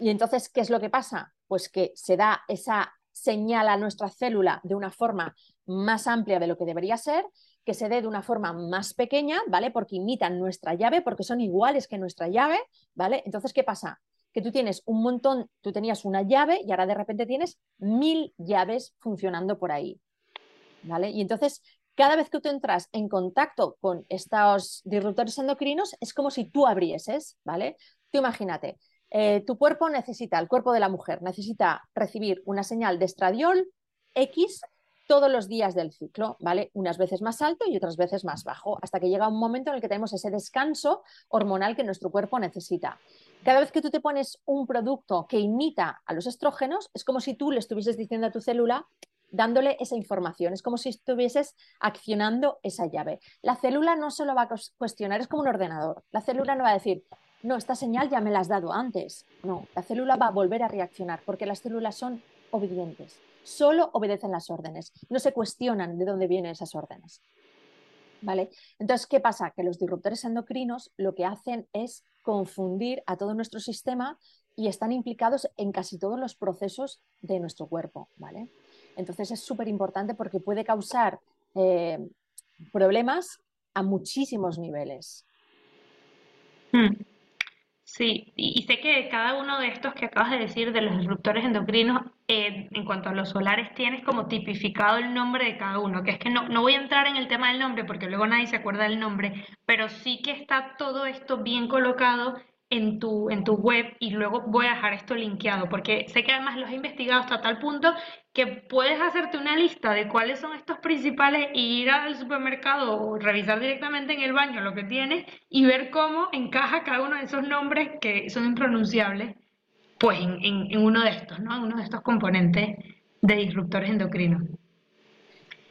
Y entonces, ¿qué es lo que pasa? Pues que se da esa señal a nuestra célula de una forma más amplia de lo que debería ser que se dé de una forma más pequeña, ¿vale? Porque imitan nuestra llave, porque son iguales que nuestra llave, ¿vale? Entonces, ¿qué pasa? Que tú tienes un montón, tú tenías una llave y ahora de repente tienes mil llaves funcionando por ahí, ¿vale? Y entonces, cada vez que tú entras en contacto con estos disruptores endocrinos, es como si tú abrieses, ¿vale? Tú imagínate, eh, tu cuerpo necesita, el cuerpo de la mujer necesita recibir una señal de estradiol X todos los días del ciclo, ¿vale? Unas veces más alto y otras veces más bajo, hasta que llega un momento en el que tenemos ese descanso hormonal que nuestro cuerpo necesita. Cada vez que tú te pones un producto que imita a los estrógenos, es como si tú le estuvieses diciendo a tu célula, dándole esa información, es como si estuvieses accionando esa llave. La célula no se lo va a cuestionar, es como un ordenador. La célula no va a decir, no, esta señal ya me la has dado antes. No, la célula va a volver a reaccionar porque las células son obedientes solo obedecen las órdenes, no se cuestionan de dónde vienen esas órdenes. ¿Vale? Entonces, ¿qué pasa? Que los disruptores endocrinos lo que hacen es confundir a todo nuestro sistema y están implicados en casi todos los procesos de nuestro cuerpo. ¿vale? Entonces es súper importante porque puede causar eh, problemas a muchísimos niveles. Hmm. Sí, y, sé que cada uno de estos que acabas de decir de los disruptores endocrinos, eh, en cuanto a los solares, tienes como tipificado el nombre de cada uno, que es que no, no voy a entrar en el tema del nombre porque luego nadie se acuerda del nombre, pero sí que está todo esto bien colocado en tu, en tu web y luego voy a dejar esto linkeado porque sé que además los he investigado hasta tal punto que puedes hacerte una lista de cuáles son estos principales y ir al supermercado o revisar directamente en el baño lo que tienes y ver cómo encaja cada uno de esos nombres que son impronunciables pues en, en uno de estos, ¿no? En uno de estos componentes de disruptores endocrinos.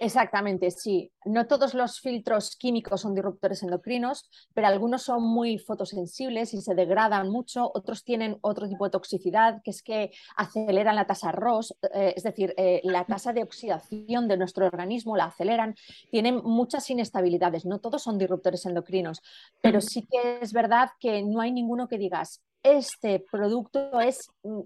Exactamente, sí. No todos los filtros químicos son disruptores endocrinos, pero algunos son muy fotosensibles y se degradan mucho. Otros tienen otro tipo de toxicidad, que es que aceleran la tasa ROS, eh, es decir, eh, la tasa de oxidación de nuestro organismo la aceleran. Tienen muchas inestabilidades. No todos son disruptores endocrinos, pero sí que es verdad que no hay ninguno que digas, este producto es mm,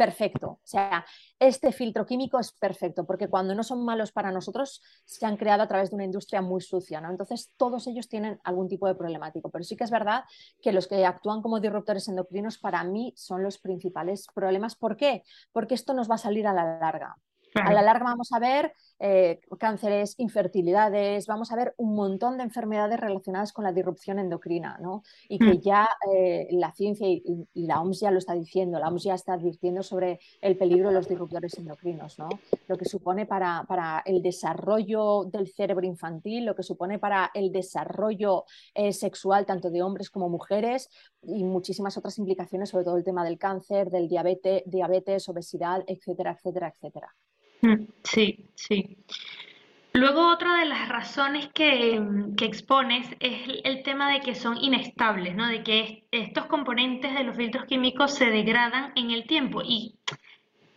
perfecto. O sea, este filtro químico es perfecto, porque cuando no son malos para nosotros, se han creado a través de una industria muy sucia, ¿no? Entonces, todos ellos tienen algún tipo de problemático. Pero sí que es verdad que los que actúan como disruptores endocrinos, para mí, son los principales problemas. ¿Por qué? Porque esto nos va a salir a la larga. A la larga vamos a ver eh, cánceres, infertilidades, vamos a ver un montón de enfermedades relacionadas con la disrupción endocrina, ¿no? Y que mm. ya eh, la ciencia y, la OMS ya lo está diciendo, la OMS ya está advirtiendo sobre el peligro de los disruptores endocrinos, ¿no? Lo que supone para, para el desarrollo del cerebro infantil, lo que supone para el desarrollo eh, sexual tanto de hombres como mujeres y muchísimas otras implicaciones, sobre todo el tema del cáncer, del diabetes, diabetes obesidad, etcétera, etcétera, etcétera. Mm, sí, sí. Luego otra de las razones que, expones es el tema de que son inestables, ¿no? De que estos componentes de los filtros químicos se degradan en el tiempo. Y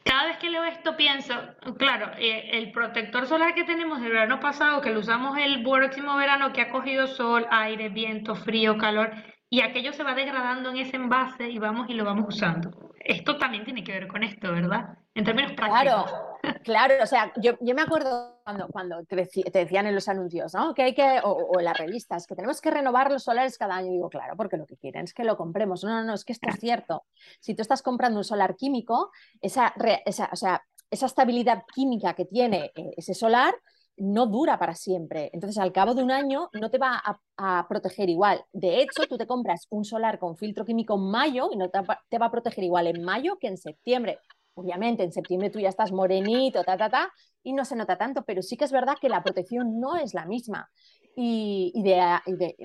cada vez que leo esto pienso, claro, eh, el protector solar que tenemos del verano pasado, que lo usamos el próximo verano, que ha cogido sol, aire, viento, frío, calor, y aquello se va degradando en ese envase y vamos y lo vamos usando. Esto también tiene que ver con esto, ¿verdad? En términos prácticos. Claro, claro, o sea, yo, me acuerdo cuando, cuando te, decían en los anuncios, ¿no? Que hay que, o, en las revistas, que tenemos que renovar los solares cada año. Y digo, claro, porque lo que quieren es que lo compremos. No, no, no, es que esto es cierto. Si tú estás comprando un solar químico, esa, esa, o sea, esa estabilidad química que tiene eh, ese solar no dura para siempre. Entonces, al cabo de un año no te va a, proteger igual. De hecho, tú te compras un solar con filtro químico en mayo y no te, te, va a proteger igual en mayo que en septiembre. Obviamente, en septiembre tú ya estás morenito, ta, ta, ta, y no se nota tanto, pero sí que es verdad que la protección no es la misma y, de,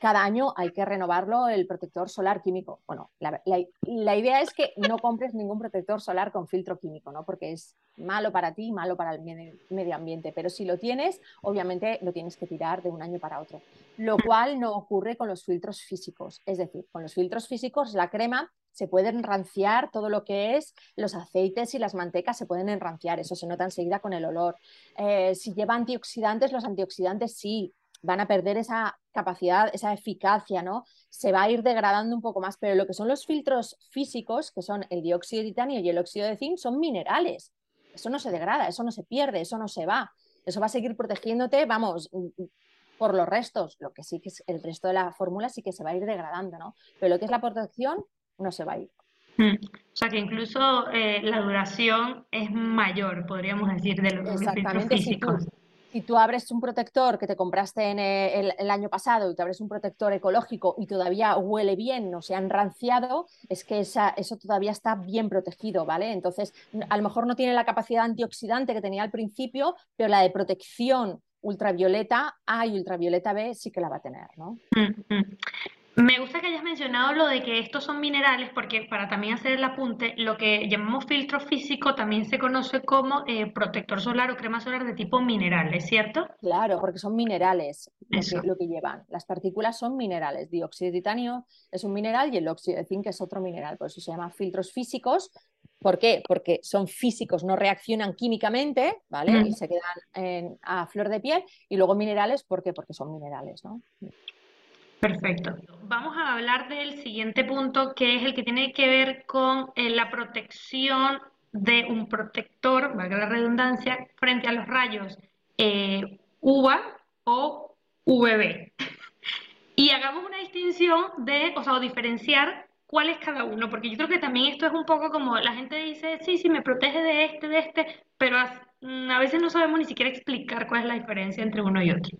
cada año hay que renovarlo el protector solar químico. Bueno, la, idea es que no compres ningún protector solar con filtro químico, ¿no? porque es malo para ti, malo para el medio ambiente, pero si lo tienes, obviamente lo tienes que tirar de un año para otro, lo cual no ocurre con los filtros físicos. Es decir, con los filtros físicos la crema se puede enranciar todo lo que es los aceites y las mantecas se pueden enranciar, eso se nota enseguida con el olor. Eh, si lleva antioxidantes, los antioxidantes sí, van a perder esa capacidad, esa eficacia, ¿no? Se va a ir degradando un poco más, pero lo que son los filtros físicos, que son el dióxido de titanio y el óxido de zinc, son minerales. Eso no se degrada, eso no se pierde, eso no se va. Eso va a seguir protegiéndote, vamos, por los restos. Lo que sí que es el resto de la fórmula sí que se va a ir degradando, ¿no? Pero lo que es la protección no se va a ir. Mm. O sea que incluso eh, la duración es mayor, podríamos decir, de los filtros físicos si tú abres un protector que te compraste en eh, el, año pasado y te abres un protector ecológico y todavía huele bien, no se ha enranciado, es que eso todavía está bien protegido, ¿vale? Entonces, a lo mejor no tiene la capacidad antioxidante que tenía al principio, pero la de protección ultravioleta A y ultravioleta B sí que la va a tener, ¿no? Mm, mm. Me gusta que hayas mencionado lo de que estos son minerales, porque para también hacer el apunte, lo que llamamos filtro físico también se conoce como eh, protector solar o crema solar de tipo mineral, ¿es cierto? Claro, porque son minerales lo que, llevan. Las partículas son minerales. Dióxido de titanio es un mineral y el óxido de zinc es otro mineral. Por eso se llaman filtros físicos. ¿Por qué? Porque son físicos, no reaccionan químicamente, ¿vale? Y se quedan a flor de piel. Y luego minerales, ¿por qué? Porque son minerales, ¿no? Perfecto. Vamos a hablar del siguiente punto, que es el que tiene que ver con eh, la protección de un protector, valga la redundancia, frente a los rayos eh, UVA o UVB. y hagamos una distinción de, o sea, o diferenciar cuál es cada uno, porque yo creo que también esto es un poco como la gente dice, sí, sí, me protege de este, de este, pero a, mm, veces no sabemos ni siquiera explicar cuál es la diferencia entre uno y otro.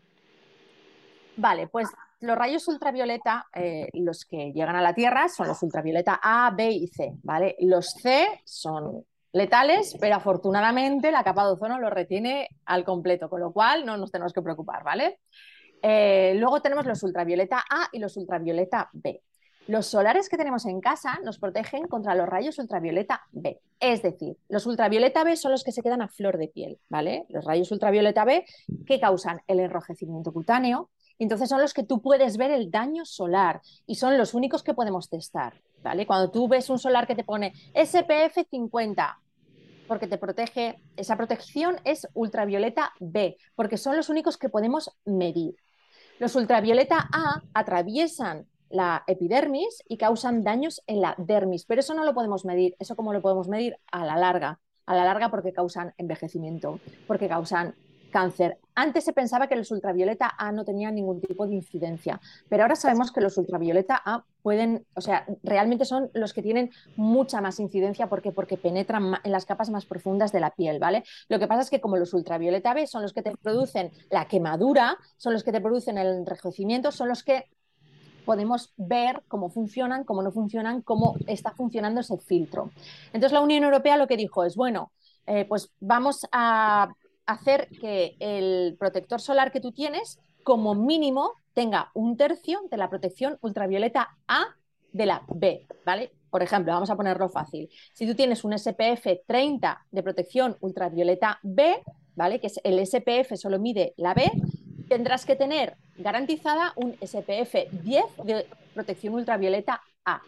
Vale, pues los rayos ultravioleta, eh, los que llegan a la Tierra, son los ultravioleta A, B y C, ¿vale? Los C son letales, pero afortunadamente la capa de ozono los retiene al completo, con lo cual no nos tenemos que preocupar, ¿vale? Eh, luego tenemos los ultravioleta A y los ultravioleta B. Los solares que tenemos en casa nos protegen contra los rayos ultravioleta B. Es decir, los ultravioleta B son los que se quedan a flor de piel, ¿vale? Los rayos ultravioleta B que causan el enrojecimiento cutáneo, entonces son los que tú puedes ver el daño solar y son los únicos que podemos testar. ¿vale? Cuando tú ves un solar que te pone SPF 50, porque te protege, esa protección es ultravioleta B, porque son los únicos que podemos medir. Los ultravioleta A atraviesan la epidermis y causan daños en la dermis, pero eso no lo podemos medir. ¿Eso cómo lo podemos medir? A la larga. A la larga porque causan envejecimiento, porque causan cáncer. Antes se pensaba que los ultravioleta A no tenían ningún tipo de incidencia, pero ahora sabemos que los ultravioleta A pueden, o sea, realmente son los que tienen mucha más incidencia porque porque penetran en las capas más profundas de la piel, ¿vale? Lo que pasa es que como los ultravioleta B son los que te producen la quemadura, son los que te producen el enrojecimiento, son los que podemos ver cómo funcionan, cómo no funcionan, cómo está funcionando ese filtro. Entonces la Unión Europea lo que dijo es, bueno, eh, pues vamos a hacer que el protector solar que tú tienes, como mínimo, tenga un tercio de la protección ultravioleta A de la B, ¿vale? Por ejemplo, vamos a ponerlo fácil. Si tú tienes un SPF 30 de protección ultravioleta B, ¿vale? Que es el SPF solo mide la B, tendrás que tener garantizada un SPF 10 de protección ultravioleta A.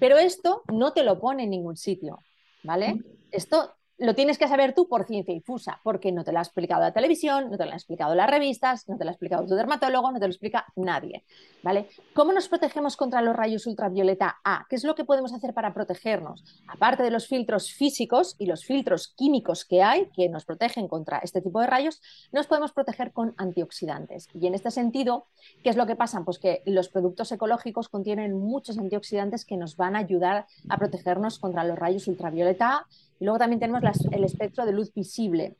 Pero esto no te lo pone en ningún sitio, ¿vale? Esto lo tienes que saber tú por ciencia infusa, porque no te lo ha explicado la televisión, no te lo han explicado las revistas, no te lo ha explicado tu dermatólogo, no te lo explica nadie, ¿vale? ¿Cómo nos protegemos contra los rayos ultravioleta A? ¿Qué es lo que podemos hacer para protegernos? Aparte de los filtros físicos y los filtros químicos que hay, que nos protegen contra este tipo de rayos, nos podemos proteger con antioxidantes. Y en este sentido, ¿qué es lo que pasa? Pues que los productos ecológicos contienen muchos antioxidantes que nos van a ayudar a protegernos contra los rayos ultravioleta A y luego también tenemos el espectro de luz visible.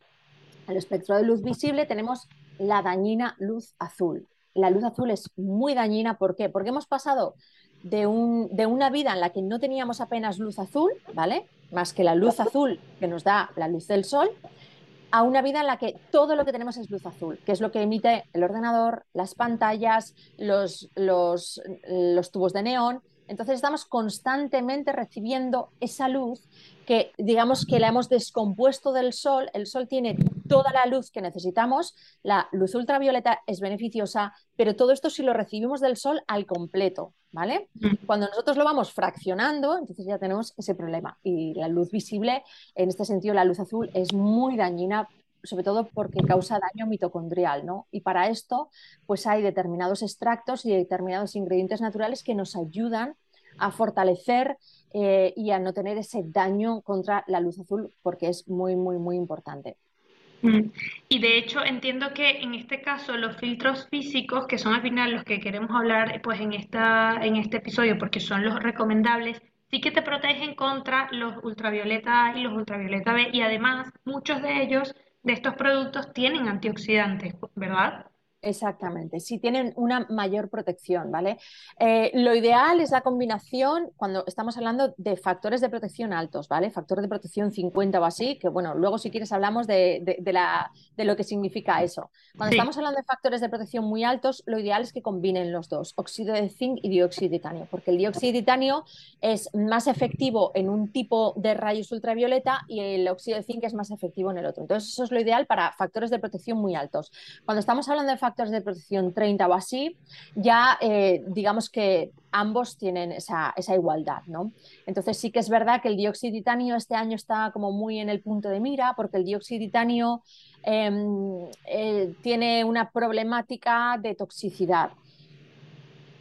En el espectro de luz visible tenemos la dañina luz azul. La luz azul es muy dañina, ¿por qué? Porque hemos pasado de, de una vida en la que no teníamos apenas luz azul, ¿vale? Más que la luz azul que nos da la luz del sol, a una vida en la que todo lo que tenemos es luz azul, que es lo que emite el ordenador, las pantallas, los, los, los tubos de neón. Entonces estamos constantemente recibiendo esa luz que digamos que la hemos descompuesto del sol, el sol tiene toda la luz que necesitamos, la luz ultravioleta es beneficiosa, pero todo esto si lo recibimos del sol al completo, ¿vale? Mm. Cuando nosotros lo vamos fraccionando, entonces ya tenemos ese problema. Y la luz visible, en este sentido, la luz azul es muy dañina sobre todo porque causa daño mitocondrial, ¿no? Y para esto, pues hay determinados extractos y determinados ingredientes naturales que nos ayudan a fortalecer eh, y a no tener ese daño contra la luz azul, porque es muy, muy, muy importante. Mm. Y de hecho entiendo que en este caso los filtros físicos, que son al final los que queremos hablar pues en, esta, en este episodio, porque son los recomendables, sí que te protegen contra los ultravioleta A y los ultravioleta B y además muchos de ellos, de estos productos, tienen antioxidantes, ¿verdad? Exactamente, sí tienen una mayor protección, ¿vale? Eh, lo ideal es la combinación cuando estamos hablando de factores de protección altos, ¿vale? Factor de protección 50 o así, que bueno, luego si quieres hablamos de, la, de lo que significa eso. Cuando estamos hablando de factores de protección muy altos, lo ideal es que combinen los dos, óxido de zinc y dióxido de titanio, porque el dióxido de titanio es más efectivo en un tipo de rayos ultravioleta y el óxido de zinc es más efectivo en el otro. Entonces, eso es lo ideal para factores de protección muy altos. Cuando estamos hablando de factores de protección 30 o así, ya eh, digamos que ambos tienen esa, igualdad, ¿no? Entonces sí que es verdad que el dióxido de titanio este año está como muy en el punto de mira, porque el dióxido de titanio em, eh, tiene una problemática de toxicidad.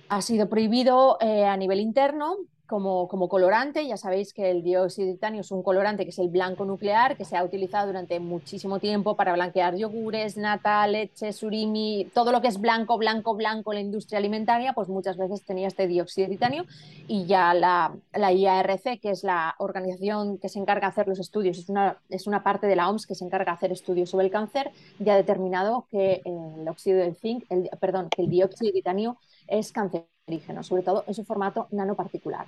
Ha sido prohibido eh, a nivel interno, como, colorante. Ya sabéis que el dióxido de titanio es un colorante que es el blanco nuclear, que se ha utilizado durante muchísimo tiempo para blanquear yogures, nata, leche, surimi, todo lo que es blanco, blanco, blanco en la industria alimentaria, pues muchas veces tenía este dióxido de titanio y ya la, la IARC, que es la organización que se encarga de hacer los estudios, es una, es una parte de la OMS que se encarga de hacer estudios sobre el cáncer, ya ha determinado que el óxido de zinc, el, perdón, que el dióxido de titanio es cancerígeno, sobre todo en su formato nanoparticular.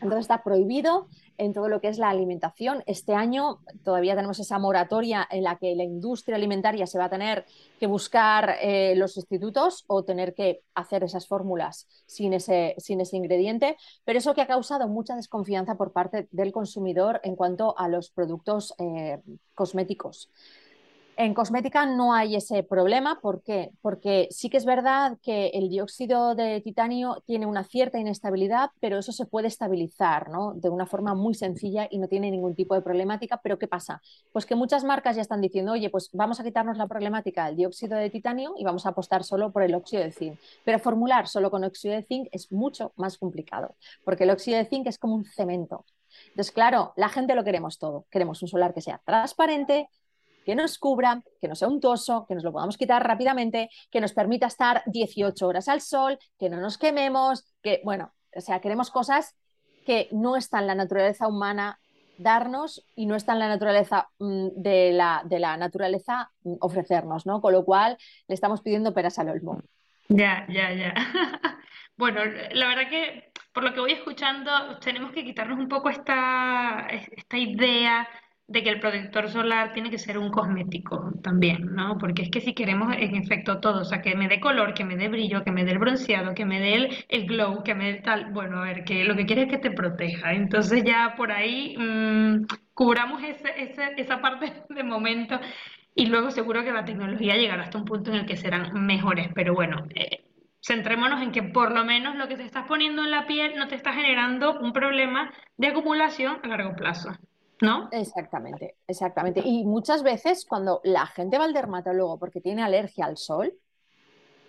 Entonces está prohibido en todo lo que es la alimentación. Este año todavía tenemos esa moratoria en la que la industria alimentaria se va a tener que buscar eh, los institutos o tener que hacer esas fórmulas sin ese, sin ese ingrediente, pero eso que ha causado mucha desconfianza por parte del consumidor en cuanto a los productos eh, cosméticos. En cosmética no hay ese problema. ¿Por qué? Porque sí que es verdad que el dióxido de titanio tiene una cierta inestabilidad, pero eso se puede estabilizar ¿no? de una forma muy sencilla y no tiene ningún tipo de problemática. Pero ¿qué pasa? Pues que muchas marcas ya están diciendo, oye, pues vamos a quitarnos la problemática del dióxido de titanio y vamos a apostar solo por el óxido de zinc. Pero formular solo con óxido de zinc es mucho más complicado, porque el óxido de zinc es como un cemento. Entonces, claro, la gente lo queremos todo. Queremos un solar que sea transparente, que nos cubra, que no sea untuoso, que nos lo podamos quitar rápidamente, que nos permita estar 18 horas al sol, que no nos quememos, que, bueno, o sea, queremos cosas que no están en la naturaleza humana darnos y no está en la naturaleza mm, de, la, de la naturaleza mm, ofrecernos, ¿no? Con lo cual le estamos pidiendo peras al olmo. Ya, ya, ya. Bueno, la verdad que por lo que voy escuchando, tenemos que quitarnos un poco esta, esta idea de que el protector solar tiene que ser un cosmético también, ¿no? Porque es que si queremos en efecto todo, o sea, que me dé color, que me dé brillo, que me dé el bronceado, que me dé el, glow, que me dé tal, bueno, a ver, que lo que quiere es que te proteja. Entonces ya por ahí mmm, cubramos ese, esa parte de momento y luego seguro que la tecnología llegará hasta un punto en el que serán mejores, pero bueno. Eh, centrémonos en que por lo menos lo que te estás poniendo en la piel no te está generando un problema de acumulación a largo plazo. ¿No? Exactamente, exactamente. Y muchas veces cuando la gente va al dermatólogo porque tiene alergia al sol,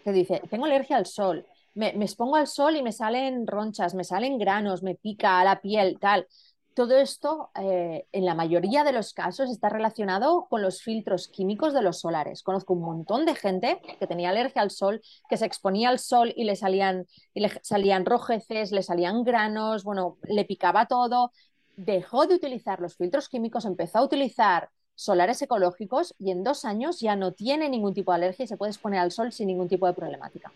te dice, tengo alergia al sol, me, me expongo al sol y me salen ronchas, me salen granos, me pica la piel, tal. Todo esto, eh, en la mayoría de los casos, está relacionado con los filtros químicos de los solares. Conozco un montón de gente que tenía alergia al sol, que se exponía al sol y le salían, y le salían rojeces, le salían granos, bueno, le picaba todo. Dejó de utilizar los filtros químicos, empezó a utilizar solares ecológicos y en dos años ya no tiene ningún tipo de alergia y se puede exponer al sol sin ningún tipo de problemática.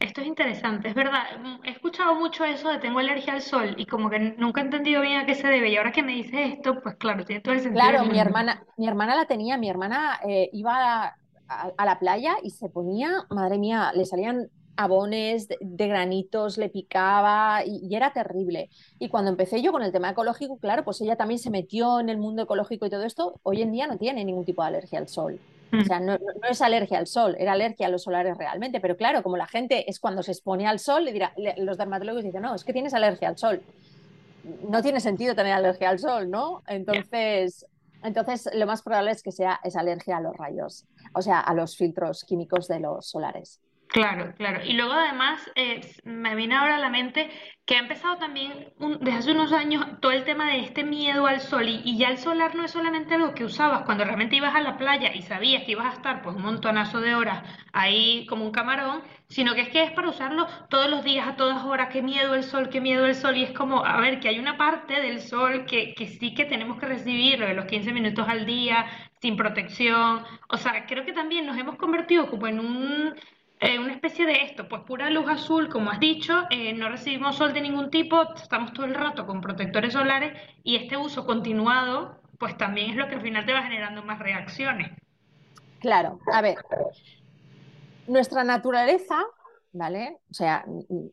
Esto es interesante, es verdad. Mm, he escuchado mucho eso de tengo alergia al sol y como que nunca he entendido bien a qué se debe. Y ahora que me dices esto, pues claro, tiene todo el sentido. Claro, mi hermana, mi hermana la tenía, mi hermana eh, iba a, la playa y se ponía, madre mía, le salían abones de, granitos, le picaba y, y, era terrible. Y cuando empecé yo con el tema ecológico, claro, pues ella también se metió en el mundo ecológico y todo esto, hoy en día no tiene ningún tipo de alergia al sol. O sea, mm. no, es alergia al sol, era alergia a los solares realmente, pero claro, como la gente es cuando se expone al sol, le dirá, los dermatólogos dicen, no, es que tienes alergia al sol. No tiene sentido tener alergia al sol, ¿no? Entonces, entonces lo más probable es que sea esa alergia a los rayos, o sea, a los filtros químicos de los solares. Claro, claro. Y luego además eh, me viene ahora a la mente que ha empezado también desde hace unos años todo el tema de este miedo al sol y, ya el solar no es solamente algo que usabas cuando realmente ibas a la playa y sabías que ibas a estar pues un montonazo de horas ahí como un camarón, sino que es que es para usarlo todos los días, a todas horas, qué miedo el sol, qué miedo el sol. Y es como, a ver, que hay una parte del sol que, que sí que tenemos que recibir, de los 15 minutos al día, sin protección, o sea, creo que también nos hemos convertido como en un eh, una especie de esto, pues pura luz azul, como has dicho, eh, no recibimos sol de ningún tipo, estamos todo el rato con protectores solares y este uso continuado, pues también es lo que al final te va generando más reacciones. Claro, a ver, nuestra naturaleza, ¿vale? O sea,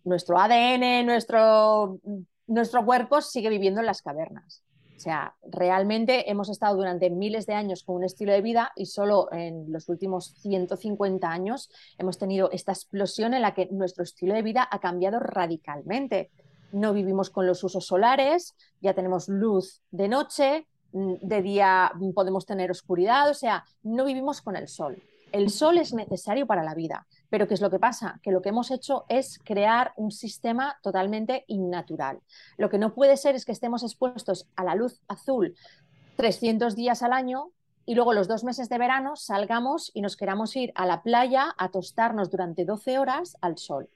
nuestro ADN, nuestro, nuestro cuerpo sigue viviendo en las cavernas. O sea, realmente hemos estado durante miles de años con un estilo de vida y solo en los últimos 150 años hemos tenido esta explosión en la que nuestro estilo de vida ha cambiado radicalmente. No vivimos con los usos solares, ya tenemos luz de noche, mm, de día podemos tener oscuridad, o sea, no vivimos con el sol. El sol es necesario para la vida, pero ¿qué es lo que pasa? Que lo que hemos hecho es crear un sistema totalmente innatural. Lo que no puede ser es que estemos expuestos a la luz azul 300 días al año y luego los dos meses de verano salgamos y nos queramos ir a la playa a tostarnos durante 12 horas al sol.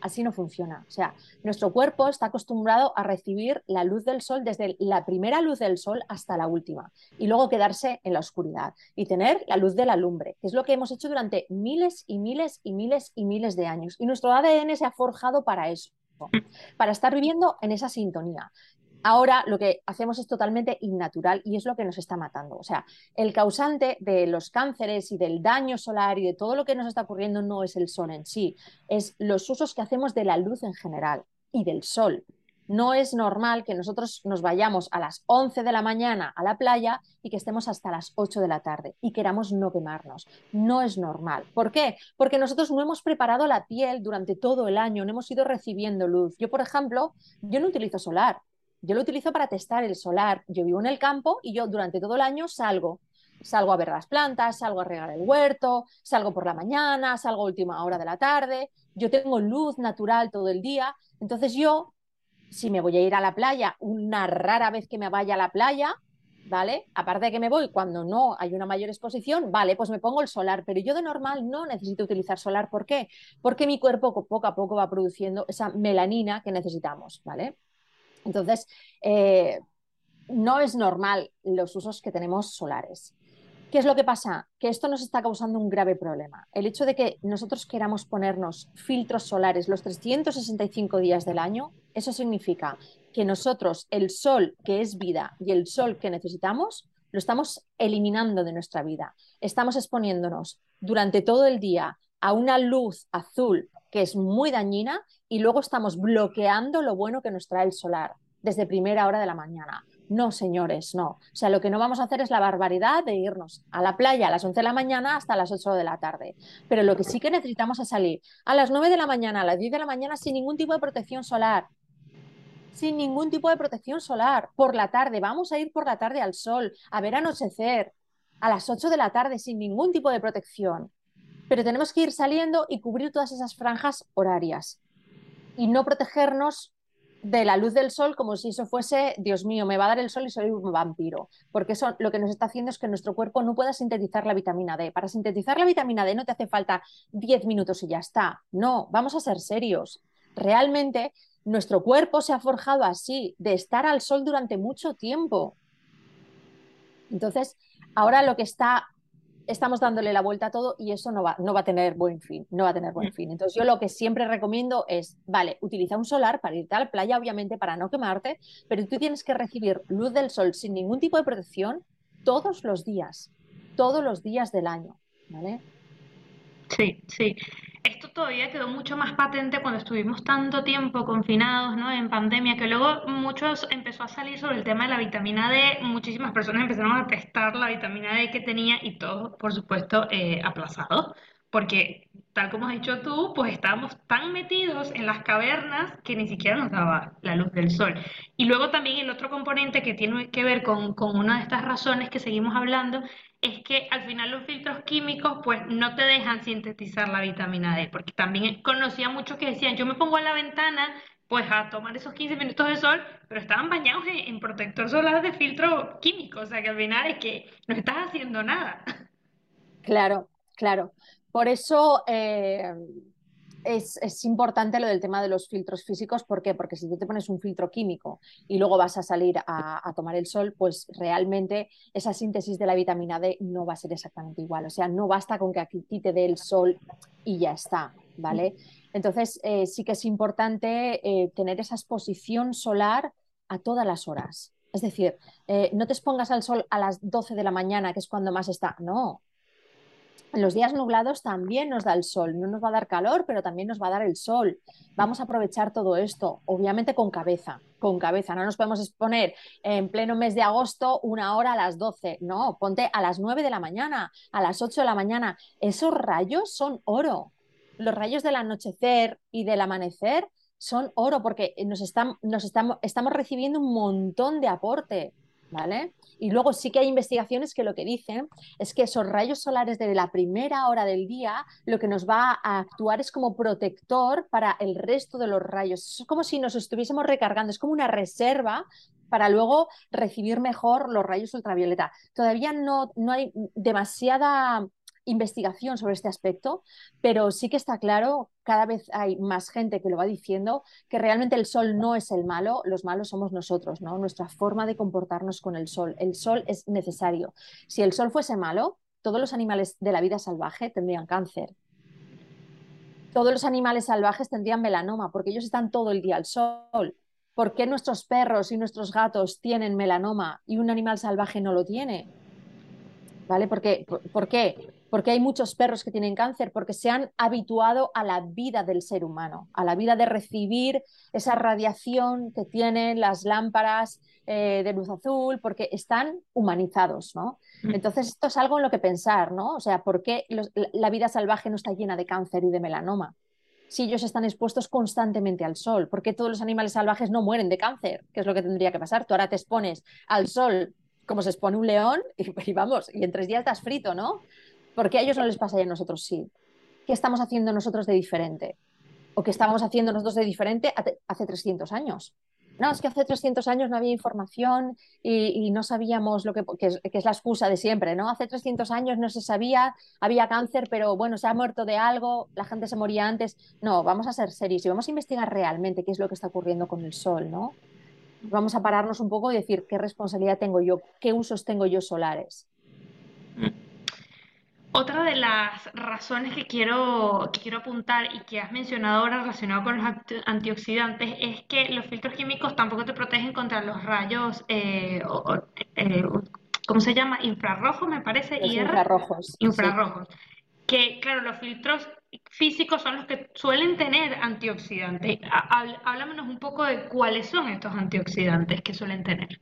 Así no funciona. O sea, nuestro cuerpo está acostumbrado a recibir la luz del sol desde la primera luz del sol hasta la última y luego quedarse en la oscuridad y tener la luz de la lumbre, que es lo que hemos hecho durante miles y miles y miles y miles de años. Y nuestro ADN se ha forjado para eso para estar viviendo en esa sintonía. Ahora lo que hacemos es totalmente innatural y es lo que nos está matando. O sea, el causante de los cánceres y del daño solar y de todo lo que nos está ocurriendo no es el sol en sí, es los usos que hacemos de la luz en general y del sol. No es normal que nosotros nos vayamos a las 11 de la mañana a la playa y que estemos hasta las 8 de la tarde y queramos no quemarnos. No es normal. ¿Por qué? Porque nosotros no hemos preparado la piel durante todo el año, no hemos ido recibiendo luz. Yo, por ejemplo, yo no utilizo solar. Yo lo utilizo para testar el solar. Yo vivo en el campo y yo durante todo el año salgo. Salgo a ver las plantas, salgo a regar el huerto, salgo por la mañana, salgo a última hora de la tarde. Yo tengo luz natural todo el día. Entonces yo, si me voy a ir a la playa, una rara vez que me vaya a la playa, ¿vale? Aparte de que me voy cuando no hay una mayor exposición, vale, pues me pongo el solar, pero yo de normal no necesito utilizar solar. ¿Por qué? Porque mi cuerpo poco a poco va produciendo esa melanina que necesitamos, ¿vale? Entonces, eh, no es normal los usos que tenemos solares. ¿Qué es lo que pasa? Que esto nos está causando un grave problema. El hecho de que nosotros queramos ponernos filtros solares los 365 días del año, eso significa que nosotros el sol que es vida y el sol que necesitamos, lo estamos eliminando de nuestra vida. Estamos exponiéndonos durante todo el día a una luz azul que es muy dañina y luego estamos bloqueando lo bueno que nos trae el solar desde primera hora de la mañana. No, señores, no. O sea, lo que no vamos a hacer es la barbaridad de irnos a la playa a las 11 de la mañana hasta las 8 de la tarde. Pero lo que sí que necesitamos es salir a las 9 de la mañana, a las 10 de la mañana sin ningún tipo de protección solar. Sin ningún tipo de protección solar. Por la tarde, vamos a ir por la tarde al sol, a ver anochecer, a las 8 de la tarde sin ningún tipo de protección. Pero tenemos que ir saliendo y cubrir todas esas franjas horarias y no protegernos de la luz del sol como si eso fuese, Dios mío, me va a dar el sol y soy un vampiro. Porque eso lo que nos está haciendo es que nuestro cuerpo no pueda sintetizar la vitamina D. Para sintetizar la vitamina D no te hace falta 10 minutos y ya está. No, vamos a ser serios. Realmente nuestro cuerpo se ha forjado así, de estar al sol durante mucho tiempo. Entonces, ahora lo que está estamos dándole la vuelta a todo y eso no va, no va a tener buen fin, no va a tener buen fin. Entonces yo lo que siempre recomiendo es, vale, utiliza un solar para irte a la playa, obviamente para no quemarte, pero tú tienes que recibir luz del sol sin ningún tipo de protección todos los días, todos los días del año, ¿vale? Sí, sí. Esto todavía quedó mucho más patente cuando estuvimos tanto tiempo confinados, ¿no? En pandemia, que luego muchos empezó a salir sobre el tema de la vitamina D, muchísimas personas empezaron a testar la vitamina D que tenía y todo, por supuesto, eh, porque tal como has dicho tú, pues estábamos tan metidos en las cavernas que ni siquiera nos daba la luz del sol. Y luego también el otro componente que tiene que ver con, con una de estas razones que seguimos hablando es que al final los filtros químicos pues no te dejan sintetizar la vitamina D, porque también conocía muchos que decían, yo me pongo a la ventana pues a tomar esos 15 minutos de sol, pero estaban bañados en, protector solar de filtro químico, o sea que al final es que no estás haciendo nada. Claro, claro. Por eso eh, es, importante lo del tema de los filtros físicos. ¿Por qué? Porque si tú te pones un filtro químico y luego vas a salir a, tomar el sol, pues realmente esa síntesis de la vitamina D no va a ser exactamente igual. O sea, no basta con que aquí te dé el sol y ya está, ¿vale? Entonces, eh, sí que es importante eh, tener esa exposición solar a todas las horas. Es decir, eh, no te expongas al sol a las 12 de la mañana, que es cuando más está. No, los días nublados también nos da el sol, no nos va a dar calor, pero también nos va a dar el sol. Vamos a aprovechar todo esto, obviamente con cabeza, con cabeza. No nos podemos exponer en pleno mes de agosto una hora a las 12, no, ponte a las 9 de la mañana, a las 8 de la mañana. Esos rayos son oro. Los rayos del anochecer y del amanecer son oro porque nos, nos estamos, estamos recibiendo un montón de aporte, ¿vale? Y luego sí que hay investigaciones que lo que dicen es que esos rayos solares de la primera hora del día lo que nos va a actuar es como protector para el resto de los rayos. Es como si nos estuviésemos recargando, es como una reserva para luego recibir mejor los rayos ultravioleta. Todavía no, no hay demasiada investigación sobre este aspecto, pero sí que está claro, cada vez hay más gente que lo va diciendo, que realmente el sol no es el malo, los malos somos nosotros, ¿no? Nuestra forma de comportarnos con el sol. El sol es necesario. Si el sol fuese malo, todos los animales de la vida salvaje tendrían cáncer. Todos los animales salvajes tendrían melanoma porque ellos están todo el día al sol. ¿Por qué nuestros perros y nuestros gatos tienen melanoma y un animal salvaje no lo tiene? ¿Vale? Porque, ¿Por qué? Porque hay muchos perros que tienen cáncer, porque se han habituado a la vida del ser humano, a la vida de recibir esa radiación que tienen las lámparas eh, de luz azul, porque están humanizados, ¿no? Mm. Entonces, esto es algo en lo que pensar, ¿no? O sea, ¿por qué la vida salvaje no está llena de cáncer y de melanoma? Si ellos están expuestos constantemente al sol, ¿por qué todos los animales salvajes no mueren de cáncer? ¿Qué es lo que tendría que pasar? Tú ahora te expones al sol como se expone un león y, y vamos, y en tres días estás frito, ¿no? ¿Por qué a ellos no les pasa y a nosotros sí? ¿Qué estamos haciendo nosotros de diferente? ¿O qué estábamos haciendo nosotros de diferente hace 300 años? no, es que hace 300 años no había información y, no sabíamos lo que, que es, la excusa de siempre, ¿no? Hace 300 años no se sabía, había cáncer, pero bueno, se ha muerto de algo, la gente se moría antes. No, vamos a ser serios y vamos a investigar realmente qué es lo que está ocurriendo con el sol, ¿no? Vamos a pararnos un poco y decir qué responsabilidad tengo yo, qué usos tengo yo solares. Otra de las razones que quiero, quiero apuntar y que has mencionado ahora relacionado con los antioxidantes es que los filtros químicos tampoco te protegen contra los rayos, eh, eh, ¿cómo se llama? Infrarrojos, me parece. Los infrarrojos. Infrarrojos. Que, claro, los filtros físicos son los que suelen tener antioxidantes. Háblanos un poco de cuáles son estos antioxidantes que suelen tener.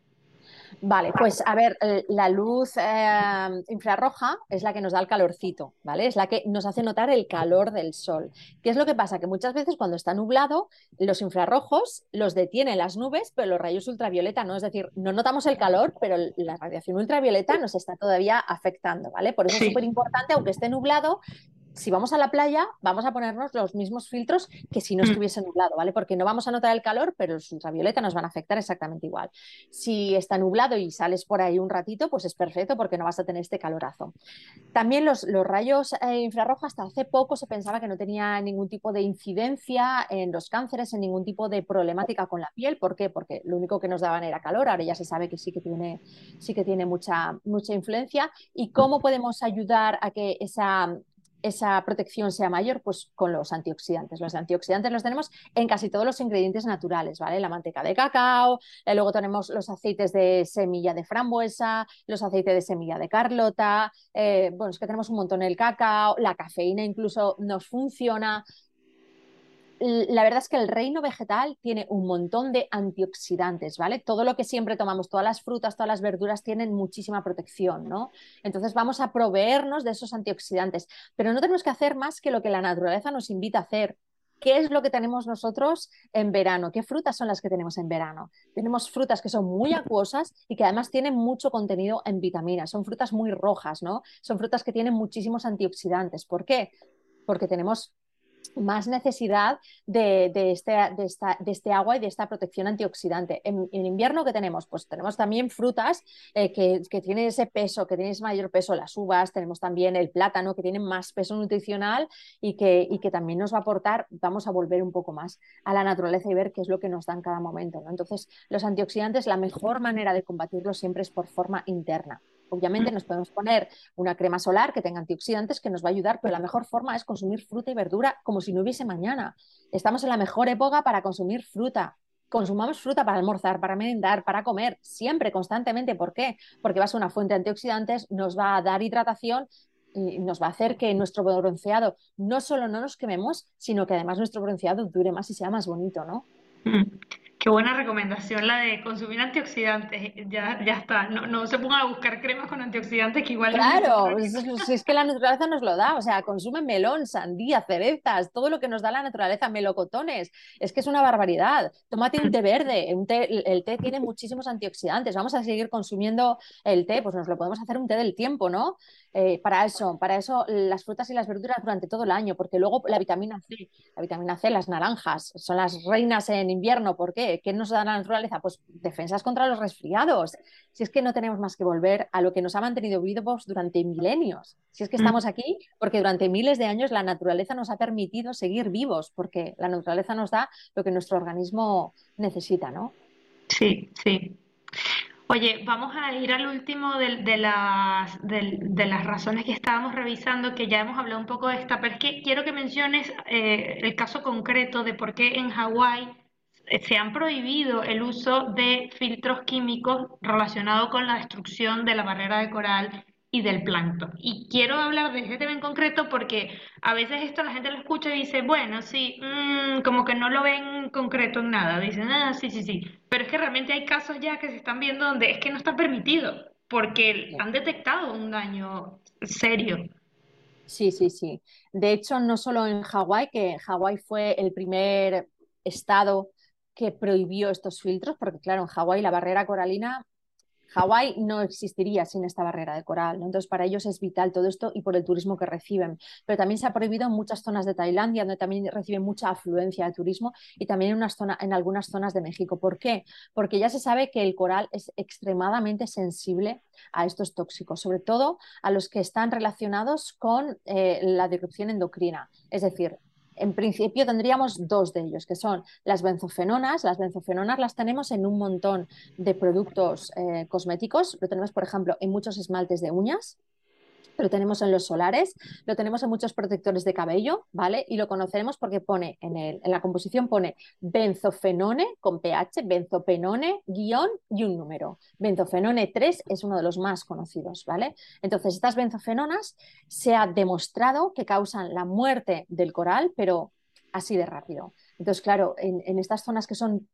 Vale, pues a ver, eh, la luz eh, infrarroja es la que nos da el calorcito, ¿vale? Es la que nos hace notar el calor del sol. ¿Qué es lo que pasa? Que muchas veces cuando está nublado, los infrarrojos los detienen las nubes, pero los rayos ultravioleta no. Es decir, no notamos el calor, pero la radiación ultravioleta nos está todavía afectando, ¿vale? Por eso es súper importante, aunque esté nublado, si vamos a la playa, vamos a ponernos los mismos filtros que si no mm. estuviese nublado, ¿vale? Porque no vamos a notar el calor, pero los ultravioleta nos van a afectar exactamente igual. Si está nublado y sales por ahí un ratito, pues es perfecto porque no vas a tener este calorazo. También los, rayos eh, infrarrojos, hasta hace poco se pensaba que no tenía ningún tipo de incidencia en los cánceres, en ningún tipo de problemática con la piel. ¿Por qué? Porque lo único que nos daban era calor, ahora ya se sabe que sí que tiene, sí que tiene mucha, mucha influencia. ¿Y cómo podemos ayudar a que esa esa protección sea mayor? Pues con los antioxidantes. Los antioxidantes los tenemos en casi todos los ingredientes naturales, ¿vale? La manteca de cacao, eh, luego tenemos los aceites de semilla de frambuesa, los aceites de semilla de carlota, eh, bueno, es que tenemos un montón el cacao, la cafeína incluso nos funciona, la verdad es que el reino vegetal tiene un montón de antioxidantes, ¿vale? Todo lo que siempre tomamos, todas las frutas, todas las verduras tienen muchísima protección, ¿no? Entonces vamos a proveernos de esos antioxidantes, pero no tenemos que hacer más que lo que la naturaleza nos invita a hacer. ¿Qué es lo que tenemos nosotros en verano? ¿Qué frutas son las que tenemos en verano? Tenemos frutas que son muy acuosas y que además tienen mucho contenido en vitaminas. Son frutas muy rojas, ¿no? Son frutas que tienen muchísimos antioxidantes. ¿Por qué? Porque tenemos más necesidad de, este, de, este, agua y de esta protección antioxidante. En, invierno, ¿qué tenemos? Pues tenemos también frutas eh, que, tienen ese peso, que tienen ese mayor peso, las uvas, tenemos también el plátano, que tiene más peso nutricional y que, que, también nos va a aportar, vamos a volver un poco más a la naturaleza y ver qué es lo que nos da en cada momento. Entonces, los antioxidantes, la mejor manera de combatirlos siempre es por forma interna. Obviamente nos podemos poner una crema solar que tenga antioxidantes que nos va a ayudar, pero la mejor forma es consumir fruta y verdura como si no hubiese mañana. Estamos en la mejor época para consumir fruta. Consumamos fruta para almorzar, para merendar, para comer, siempre, constantemente. ¿Por qué? Porque va a ser una fuente de antioxidantes, nos va a dar hidratación y nos va a hacer que nuestro bronceado no solo no nos quememos, sino que además nuestro bronceado dure más y sea más bonito, ¿no? Mm. Qué buena recomendación la de consumir antioxidantes. Ya, ya está. No, no se pongan a buscar cremas con antioxidantes que igual. Claro, es, es, que la naturaleza nos lo da. O sea, consumen melón, sandía, cerezas, todo lo que nos da la naturaleza, melocotones. Es que es una barbaridad. Tómate un té verde. Un té, el té tiene muchísimos antioxidantes. Vamos a seguir consumiendo el té, pues nos lo podemos hacer un té del tiempo, ¿no? Eh, para eso, para eso las frutas y las verduras durante todo el año, porque luego la vitamina C, la vitamina C, las naranjas, son las reinas en invierno. ¿Por qué? ¿Qué nos da la naturaleza? Pues defensas contra los resfriados. Si es que no tenemos más que volver a lo que nos ha mantenido vivos durante milenios. Si es que mm. estamos aquí porque durante miles de años la naturaleza nos ha permitido seguir vivos, porque la naturaleza nos da lo que nuestro organismo necesita, ¿no? Sí, sí. Oye, vamos a ir al último de, las, de, las razones que estábamos revisando, que ya hemos hablado un poco de esta, pero es que quiero que menciones eh, el caso concreto de por qué en Hawái se han prohibido el uso de filtros químicos relacionados con la destrucción de la barrera de coral y del plancton. Y quiero hablar de este tema en concreto porque a veces esto la gente lo escucha y dice, bueno, sí, mm, como que no lo ven concreto en nada. Dicen, ah, sí, sí, sí. Pero es que realmente hay casos ya que se están viendo donde es que no está permitido porque han detectado un daño serio. Sí, sí, sí. De hecho, no solo en Hawái, que Hawái fue el primer estado que prohibió estos filtros, porque claro, en Hawái la barrera coralina Hawái no existiría sin esta barrera de coral. Entonces, para ellos es vital todo esto y por el turismo que reciben. Pero también se ha prohibido en muchas zonas de Tailandia, donde también reciben mucha afluencia de turismo, y también en, unas en algunas zonas de México. ¿Por qué? Porque ya se sabe que el coral es extremadamente sensible a estos tóxicos, sobre todo a los que están relacionados con eh, la disrupción endocrina, es decir, en principio tendríamos dos de ellos, que son las benzofenonas. Las benzofenonas las tenemos en un montón de productos eh, cosméticos. Lo tenemos, por ejemplo, en muchos esmaltes de uñas, lo tenemos en los solares, lo tenemos en muchos protectores de cabello, ¿vale? Y lo conoceremos porque pone en, el, en la composición pone benzofenone con pH, benzopenone guion y un número. Benzofenone 3 es uno de los más conocidos, ¿vale? Entonces, estas benzofenonas se ha demostrado que causan la muerte del coral, pero así de rápido. Entonces, claro, en, en estas zonas que son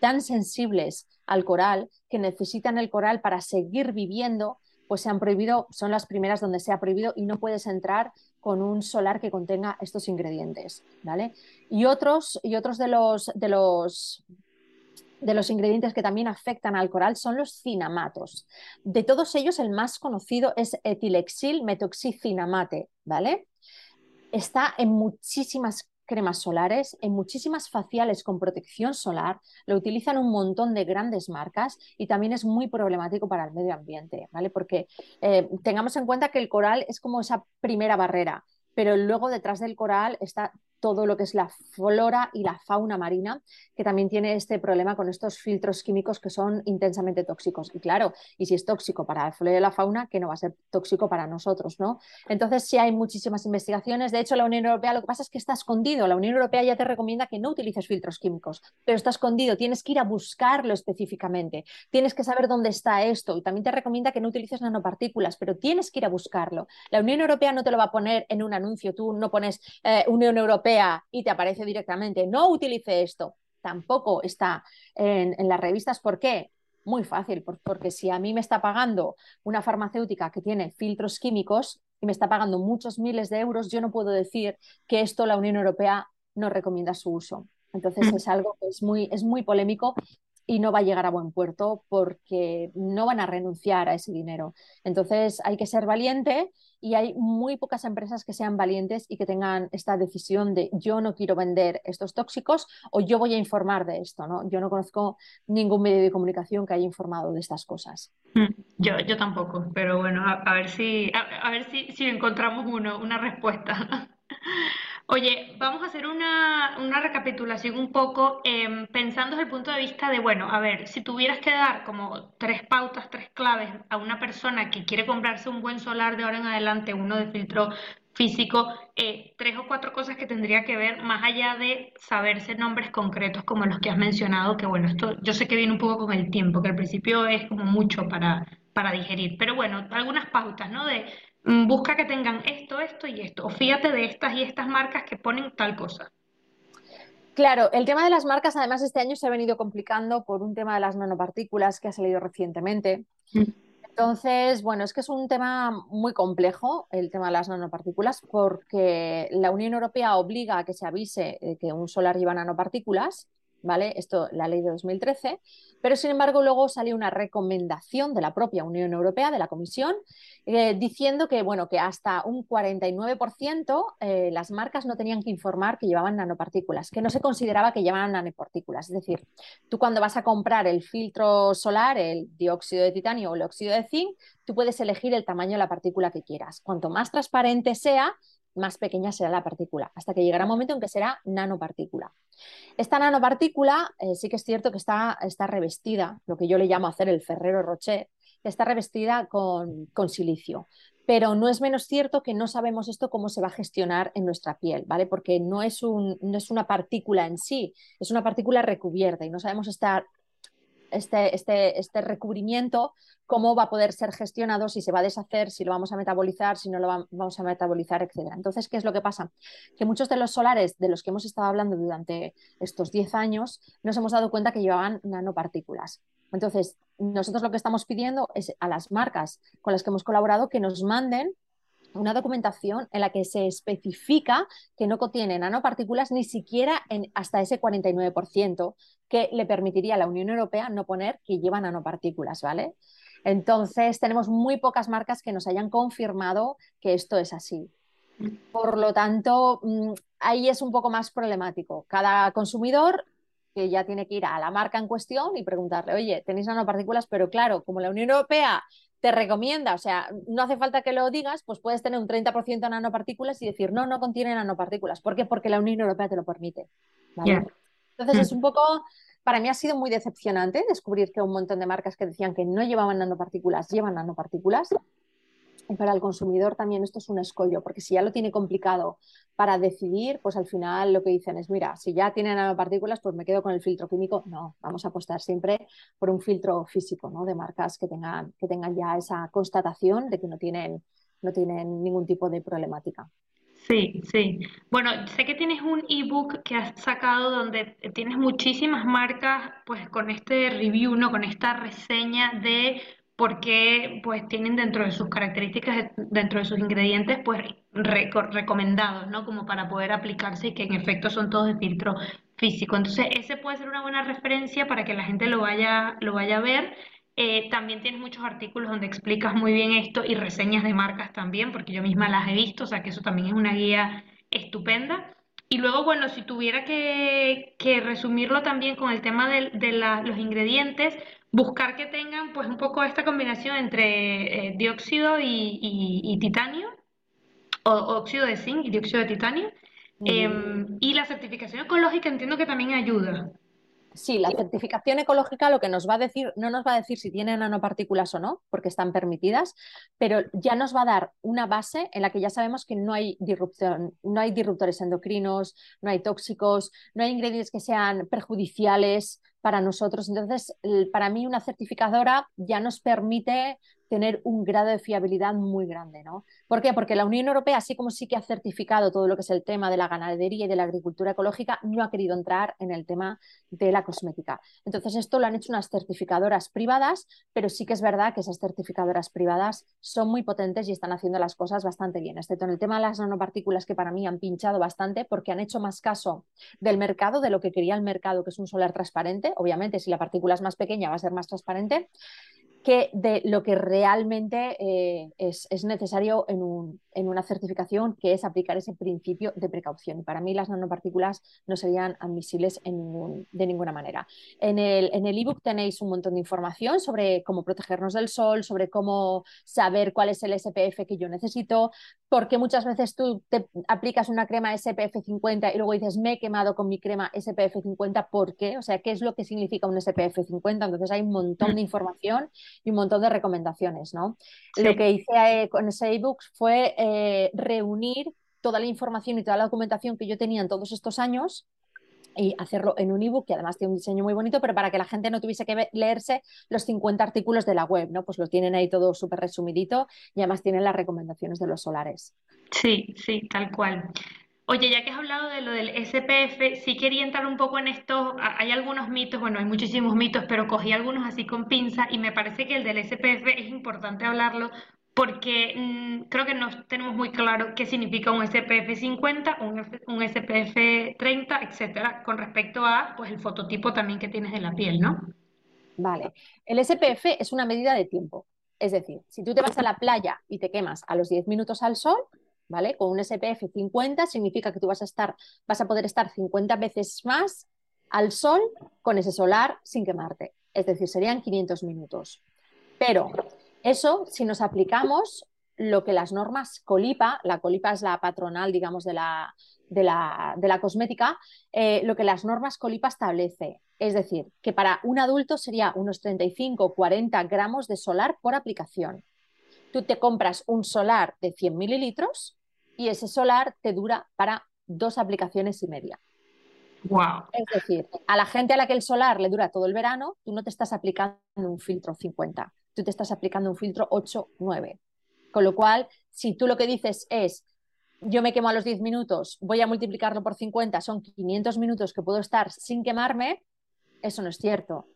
tan sensibles al coral, que necesitan el coral para seguir viviendo, pues se han prohibido, son las primeras donde se ha prohibido y no puedes entrar con un solar que contenga estos ingredientes, ¿vale? Y otros, y otros de los, de los de los ingredientes que también afectan al coral son los cinamatos. De todos ellos, el más conocido es etilexil metoxicinamate, ¿vale? Está en muchísimas cremas solares, en muchísimas faciales con protección solar, lo utilizan un montón de grandes marcas y también es muy problemático para el medio ambiente, ¿vale? Porque eh, tengamos en cuenta que el coral es como esa primera barrera, pero luego detrás del coral está todo lo que es la flora y la fauna marina, que también tiene este problema con estos filtros químicos que son intensamente tóxicos. Y claro, y si es tóxico para la flora y la fauna, que no va a ser tóxico para nosotros, ¿no? Entonces sí hay muchísimas investigaciones. De hecho, la Unión Europea lo que pasa es que está escondido. La Unión Europea ya te recomienda que no utilices filtros químicos, pero está escondido. Tienes que ir a buscarlo específicamente. Tienes que saber dónde está esto. Y también te recomienda que no utilices nanopartículas, pero tienes que ir a buscarlo. La Unión Europea no te lo va a poner en un anuncio. Tú no pones eh, Unión Europea y te aparece directamente, no utilice esto, tampoco está en, las revistas. ¿Por qué? Muy fácil, porque si a mí me está pagando una farmacéutica que tiene filtros químicos y me está pagando muchos miles de euros, yo no puedo decir que esto la Unión Europea no recomienda su uso. Entonces mm. es algo que es muy, es muy polémico y no va a llegar a buen puerto porque no van a renunciar a ese dinero. Entonces hay que ser valiente y hay muy pocas empresas que sean valientes y que tengan esta decisión de yo no quiero vender estos tóxicos o yo voy a informar de esto. ¿no? Yo no conozco ningún medio de comunicación que haya informado de estas cosas. Mm, yo, yo tampoco, pero bueno, a, ver si, a, ver si, si encontramos uno, una respuesta. Oye, vamos a hacer una, recapitulación un poco em, pensando desde el punto de vista de, bueno, a ver, si tuvieras que dar como tres pautas, tres claves a una persona que quiere comprarse un buen solar de ahora en adelante, uno de filtro físico, eh, tres o cuatro cosas que tendría que ver más allá de saberse nombres concretos como los que has mencionado, que bueno, esto yo sé que viene un poco con el tiempo, que al principio es como mucho para, para digerir, pero bueno, algunas pautas, ¿no? De busca que tengan esto, esto y esto, o fíjate de estas y estas marcas que ponen tal cosa. Claro, el tema de las marcas además este año se ha venido complicando por un tema de las nanopartículas que ha salido recientemente. Mm. Entonces, bueno, es que es un tema muy complejo el tema de las nanopartículas porque la Unión Europea obliga a que se avise que un solar lleva nanopartículas ¿vale? Esto, la ley de 2013, pero sin embargo luego salió una recomendación de la propia Unión Europea, de la Comisión, eh, diciendo que, bueno, que hasta un 49% eh, las marcas no tenían que informar que llevaban nanopartículas, que no se consideraba que llevaban nanopartículas. Es decir, tú cuando vas a comprar el filtro solar, el dióxido de titanio o el óxido de zinc, tú puedes elegir el tamaño de la partícula que quieras. Cuanto más transparente sea, más pequeña será la partícula, hasta que llegará un momento en que será nanopartícula. Esta nanopartícula eh, sí que es cierto que está, está, revestida, lo que yo le llamo hacer el Ferrero Rocher, está revestida con, con, silicio. Pero no es menos cierto que no sabemos esto cómo se va a gestionar en nuestra piel, ¿vale? Porque no es, un, no es una partícula en sí, es una partícula recubierta y no sabemos estar este, este, este, recubrimiento, cómo va a poder ser gestionado, si se va a deshacer, si lo vamos a metabolizar, si no lo vamos a metabolizar, etc. Entonces, ¿qué es lo que pasa? Que muchos de los solares de los que hemos estado hablando durante estos 10 años nos hemos dado cuenta que llevaban nanopartículas. Entonces, nosotros lo que estamos pidiendo es a las marcas con las que hemos colaborado que nos manden una documentación en la que se especifica que no contiene nanopartículas ni siquiera en hasta ese 49% que le permitiría a la Unión Europea no poner que lleva nanopartículas, ¿vale? Entonces, tenemos muy pocas marcas que nos hayan confirmado que esto es así. Por lo tanto, mm, ahí es un poco más problemático. Cada consumidor que ya tiene que ir a la marca en cuestión y preguntarle, oye, tenéis nanopartículas, pero claro, como la Unión Europea te recomienda, o sea, no hace falta que lo digas, pues puedes tener un 30% de nanopartículas y decir, no, no contiene nanopartículas. ¿Por qué? Porque la Unión Europea te lo permite. Entonces es mm. un poco, para mí ha sido muy decepcionante descubrir que un montón de marcas que decían que no llevaban nanopartículas llevan nanopartículas. Para el consumidor también esto es un escollo, porque si ya lo tiene complicado para decidir, pues al final lo que dicen es, mira, si ya tiene nanopartículas, pues me quedo con el filtro químico. No, vamos a apostar siempre por un filtro físico, ¿no? De marcas que tengan, que tengan ya esa constatación de que no tienen, no tienen ningún tipo de problemática. Sí, sí. Bueno, sé que tienes un ebook que has sacado donde tienes muchísimas marcas, pues con este review, ¿no? Con esta reseña de porque pues tienen dentro de sus características, dentro de sus ingredientes, pues recomendados, ¿no? Como para poder aplicarse y que en efecto son todos de filtro físico. Entonces, ese puede ser una buena referencia para que la gente lo vaya, lo vaya a ver. Eh, también tienes muchos artículos donde explicas muy bien esto y reseñas de marcas también, porque yo misma las he visto, o sea que eso también es una guía estupenda. Y luego, bueno, si tuviera que, que resumirlo también con el tema de, de los ingredientes, buscar que tengan pues un poco esta combinación entre eh, dióxido y, titanio, o, óxido de zinc y dióxido de titanio. Em, y la certificación ecológica entiendo que también ayuda. Sí, la certificación ecológica lo que nos va a decir, no nos va a decir si tienen nanopartículas o no, porque están permitidas, pero ya nos va a dar una base en la que ya sabemos que no hay disrupción, no hay disruptores endocrinos, no hay tóxicos, no hay ingredientes que sean perjudiciales para nosotros. Entonces, para mí una certificadora ya nos permite tener un grado de fiabilidad muy grande, ¿no? ¿Por qué? Porque la Unión Europea, así como sí que ha certificado todo lo que es el tema de la ganadería y de la agricultura ecológica, no ha querido entrar en el tema de la cosmética. Entonces, esto lo han hecho unas certificadoras privadas, pero sí que es verdad que esas certificadoras privadas son muy potentes y están haciendo las cosas bastante bien, excepto en el tema de las nanopartículas que para mí han pinchado bastante porque han hecho más caso del mercado, de lo que quería el mercado, que es un solar transparente, obviamente, si la partícula es más pequeña va a ser más transparente, que de lo que realmente eh, es, necesario en, una certificación, que es aplicar ese principio de precaución. Para mí las nanopartículas no serían admisibles de ninguna manera. En el en ebook tenéis un montón de información sobre cómo protegernos del sol, sobre cómo saber cuál es el SPF que yo necesito, porque muchas veces tú te aplicas una crema SPF 50 y luego dices, me he quemado con mi crema SPF 50, ¿por qué? O sea, ¿qué es lo que significa un SPF 50? Entonces hay un montón de información y un montón de recomendaciones, ¿no? Lo que hice eh, con ese ebook fue eh, reunir toda la información y toda la documentación que yo tenía en todos estos años y hacerlo en un ebook que además tiene un diseño muy bonito, pero para que la gente no tuviese que leerse los 50 artículos de la web, ¿no? Pues lo tienen ahí todo súper resumidito y además tienen las recomendaciones de los solares. Sí, sí, tal cual. Oye, ya que has hablado de lo del SPF, sí quería entrar un poco en esto. Hay algunos mitos, bueno, hay muchísimos mitos, pero cogí algunos así con pinza y me parece que el del SPF es importante hablarlo porque mm, creo que no tenemos muy claro qué significa un SPF 50, un, un, SPF 30, etcétera, con respecto a pues el fototipo también que tienes de la piel, ¿no? Vale. El SPF es una medida de tiempo. Es decir, si tú te vas a la playa y te quemas a los 10 minutos al sol, ¿vale? Con un SPF 50 significa que tú vas a estar, vas a poder estar 50 veces más al sol con ese solar sin quemarte. Es decir, serían 500 minutos. Pero eso, si nos aplicamos lo que las normas Colipa, la Colipa es la patronal, digamos, de la, de la, cosmética, eh, lo que las normas Colipa establece. Es decir, que para un adulto sería unos 35-40 gramos de solar por aplicación tú te compras un solar de 100 mililitros y ese solar te dura para dos aplicaciones y media. Wow. Es decir, a la gente a la que el solar le dura todo el verano, tú no te estás aplicando un filtro 50, tú te estás aplicando un filtro 8, 9. Con lo cual, si tú lo que dices es, yo me quemo a los 10 minutos, voy a multiplicarlo por 50, son 500 minutos que puedo estar sin quemarme, eso no es cierto.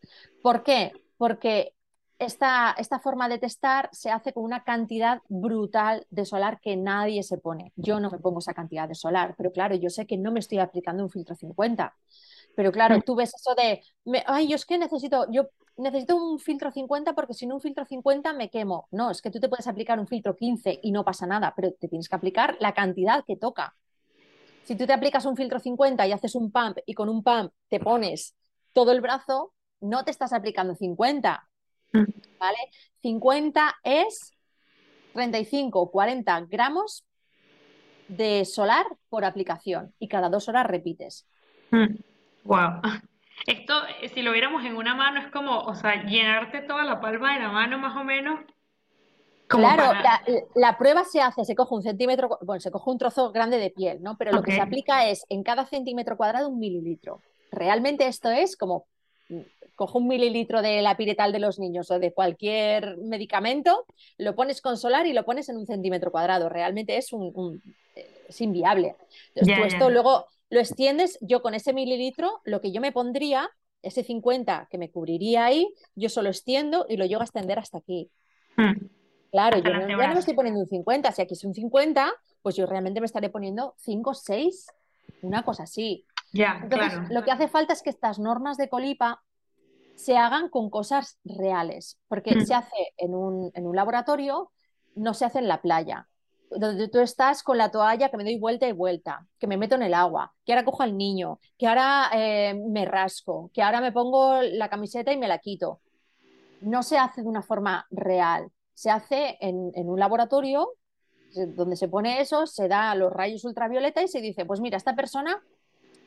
¿Por qué? Porque esta, esta, forma de testar se hace con una cantidad brutal de solar que nadie se pone. Yo no me pongo esa cantidad de solar, pero claro, yo sé que no me estoy aplicando un filtro 50. Pero claro, mm. tú ves eso de, ay, yo es que necesito, yo necesito un filtro 50 porque sin un filtro 50 me quemo. No, es que tú te puedes aplicar un filtro 15 y no pasa nada, pero te tienes que aplicar la cantidad que toca. Si tú te aplicas un filtro 50 y haces un pump y con un pump te pones todo el brazo, no te estás aplicando 50. Mm. ¿Vale? 50 es 35 o 40 gramos de solar por aplicación y cada dos horas repites. Wow. Esto, si lo viéramos en una mano, es como, o sea, llenarte toda la palma de la mano más o menos Claro, la, prueba se hace, se coge un centímetro, bueno, se coge un trozo grande de piel, ¿no? Pero lo que se aplica es en cada centímetro cuadrado un mililitro. Realmente esto es como mm, cojo un mililitro de la piretal de los niños o de cualquier medicamento, lo pones con solar y lo pones en un centímetro cuadrado. Realmente es un, es inviable. Entonces, esto luego lo extiendes, yo con ese mililitro, lo que yo me pondría, ese 50 que me cubriría ahí, yo solo extiendo y lo llego a extender hasta aquí. Hmm. Claro, yo no, ya no me estoy poniendo un 50. Si aquí es un 50, pues yo realmente me estaré poniendo 5, 6, una cosa así. Ya, Entonces, claro. lo que hace falta es que estas normas de colipa se hagan con cosas reales, porque mm. se hace en un, en un laboratorio, no se hace en la playa donde tú estás con la toalla que me doy vuelta y vuelta, que me meto en el agua, que ahora cojo al niño, que ahora eh, me rasco, que ahora me pongo la camiseta y me la quito. No se hace de una forma real se hace en, un laboratorio donde se pone eso, se da los rayos ultravioleta y se dice, pues mira, a esta persona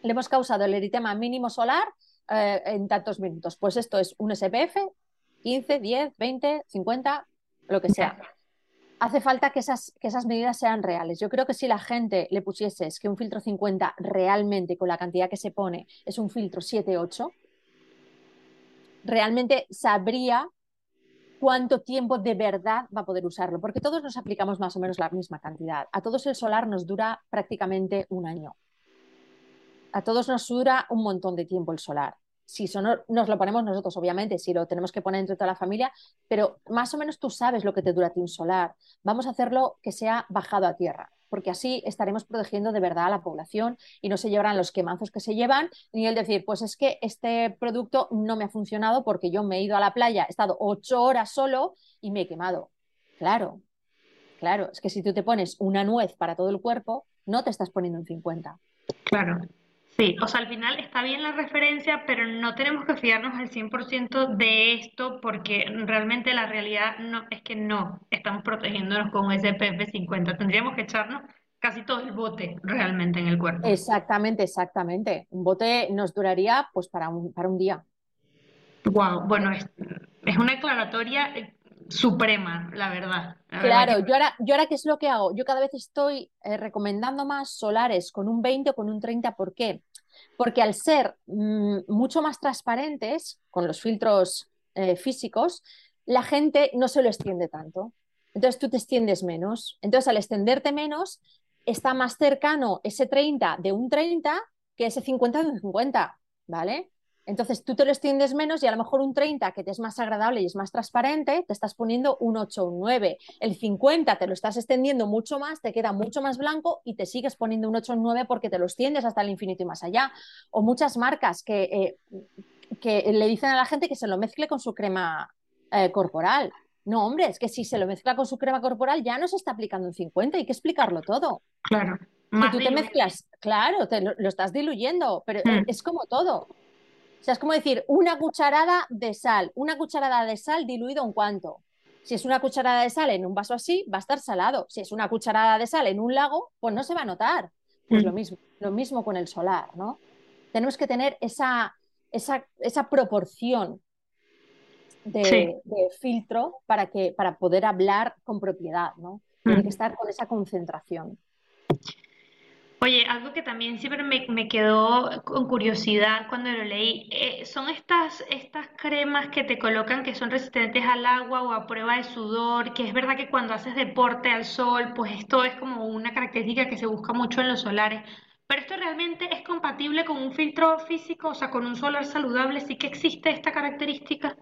le hemos causado el eritema mínimo solar eh, en tantos minutos. Pues esto es un SPF, 15, 10, 20, 50, lo que sea. Hace falta que esas, que esas medidas sean reales. Yo creo que si la gente le pusiese que un filtro 50 realmente con la cantidad que se pone es un filtro 7-8, realmente sabría cuánto tiempo de verdad va a poder usarlo, porque todos nos aplicamos más o menos la misma cantidad. A todos el solar nos dura prácticamente un año. A todos nos dura un montón de tiempo el solar. Si nos lo ponemos nosotros, obviamente, si lo tenemos que poner entre toda la familia, pero más o menos tú sabes lo que te dura a ti un solar. Vamos a hacerlo que sea bajado a tierra porque así estaremos protegiendo de verdad a la población y no se llevarán los quemazos que se llevan, ni el decir, pues es que este producto no me ha funcionado porque yo me he ido a la playa, he estado ocho horas solo y me he quemado. Claro, claro, es que si tú te pones una nuez para todo el cuerpo, no te estás poniendo un 50. Claro. Sí, o sea, al final está bien la referencia, pero no tenemos que fiarnos al 100% de esto porque realmente la realidad no es que no estamos protegiéndonos con ese PP50. Tendríamos que echarnos casi todo el bote realmente en el cuerpo. Exactamente, exactamente. Un bote nos duraría pues para un, para un día. Wow, bueno, es, es una aclaratoria eh, suprema, la verdad. claro, yo, ahora, yo ahora, ¿qué es lo que hago? Yo cada vez estoy eh, recomendando más solares con un 20 o con un 30. ¿Por qué? Porque al ser mm, mucho más transparentes con los filtros eh, físicos, la gente no se lo extiende tanto. Entonces tú te extiendes menos. Entonces al extenderte menos, está más cercano ese 30 de un 30 que ese 50 de un 50, ¿vale? Entonces tú te lo extiendes menos y a lo mejor un 30 que te es más agradable y es más transparente, te estás poniendo un 8 o un 9. El 50 te lo estás extendiendo mucho más, te queda mucho más blanco y te sigues poniendo un 8 o un 9 porque te lo extiendes hasta el infinito y más allá. O muchas marcas que, eh, que le dicen a la gente que se lo mezcle con su crema eh, corporal. No, hombre, es que si se lo mezcla con su crema corporal ya no se está aplicando un 50, hay que explicarlo todo. Claro. Si tú te mezclas, claro, te lo, estás diluyendo, pero mm. es como todo. O sea, es como decir, una cucharada de sal, una cucharada de sal diluido en cuánto. Si es una cucharada de sal en un vaso así, va a estar salado. Si es una cucharada de sal en un lago, pues no se va a notar. Pues mm. lo mismo, lo mismo con el solar, ¿no? Tenemos que tener esa, esa, proporción de, filtro para, que, para poder hablar con propiedad, ¿no? Tiene mm. que estar con esa concentración. Oye, algo que también siempre me, quedó con curiosidad cuando lo leí, eh, son estas, estas cremas que te colocan que son resistentes al agua o a prueba de sudor, que es verdad que cuando haces deporte al sol, pues esto es como una característica que se busca mucho en los solares. Pero esto realmente es compatible con un filtro físico, o sea, con un solar saludable, sí que existe esta característica.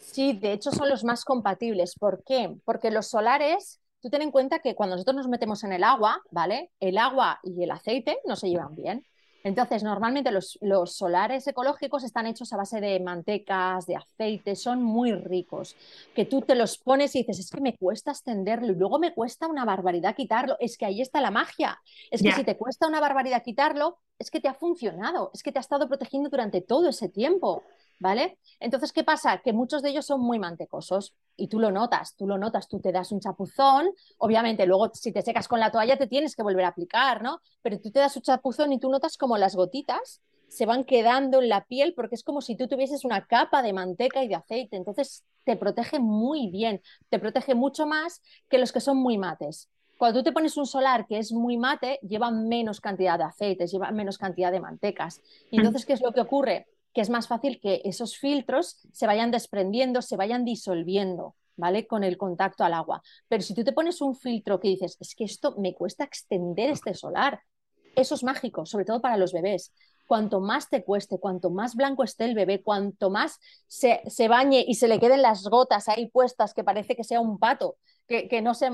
Sí, de hecho son los más compatibles. ¿Por qué? Porque los solares, tú ten en cuenta que cuando nosotros nos metemos en el agua, ¿vale? El agua y el aceite no se llevan bien. Entonces, normalmente los, solares ecológicos están hechos a base de mantecas, de aceite, son muy ricos, que tú te los pones y dices, es que me cuesta extenderlo y luego me cuesta una barbaridad quitarlo, es que ahí está la magia, es que si te cuesta una barbaridad quitarlo, es que te ha funcionado, es que te ha estado protegiendo durante todo ese tiempo. ¿Vale? Entonces, ¿qué pasa? Que muchos de ellos son muy mantecosos y tú lo notas, tú lo notas, tú te das un chapuzón, obviamente luego si te secas con la toalla te tienes que volver a aplicar, ¿no? Pero tú te das un chapuzón y tú notas como las gotitas se van quedando en la piel porque es como si tú tuvieses una capa de manteca y de aceite, entonces te protege muy bien, te protege mucho más que los que son muy mates. Cuando tú te pones un solar que es muy mate, lleva menos cantidad de aceites, lleva menos cantidad de mantecas. Y mm. entonces, ¿qué es lo que ocurre? Que es más fácil que esos filtros se vayan desprendiendo, se vayan disolviendo, ¿vale? Con el contacto al agua. Pero si tú te pones un filtro que dices, es que esto me cuesta extender este solar, eso es mágico, sobre todo para los bebés. Cuanto más te cueste, cuanto más blanco esté el bebé, cuanto más se, bañe y se le queden las gotas ahí puestas, que parece que sea un pato, que, que no se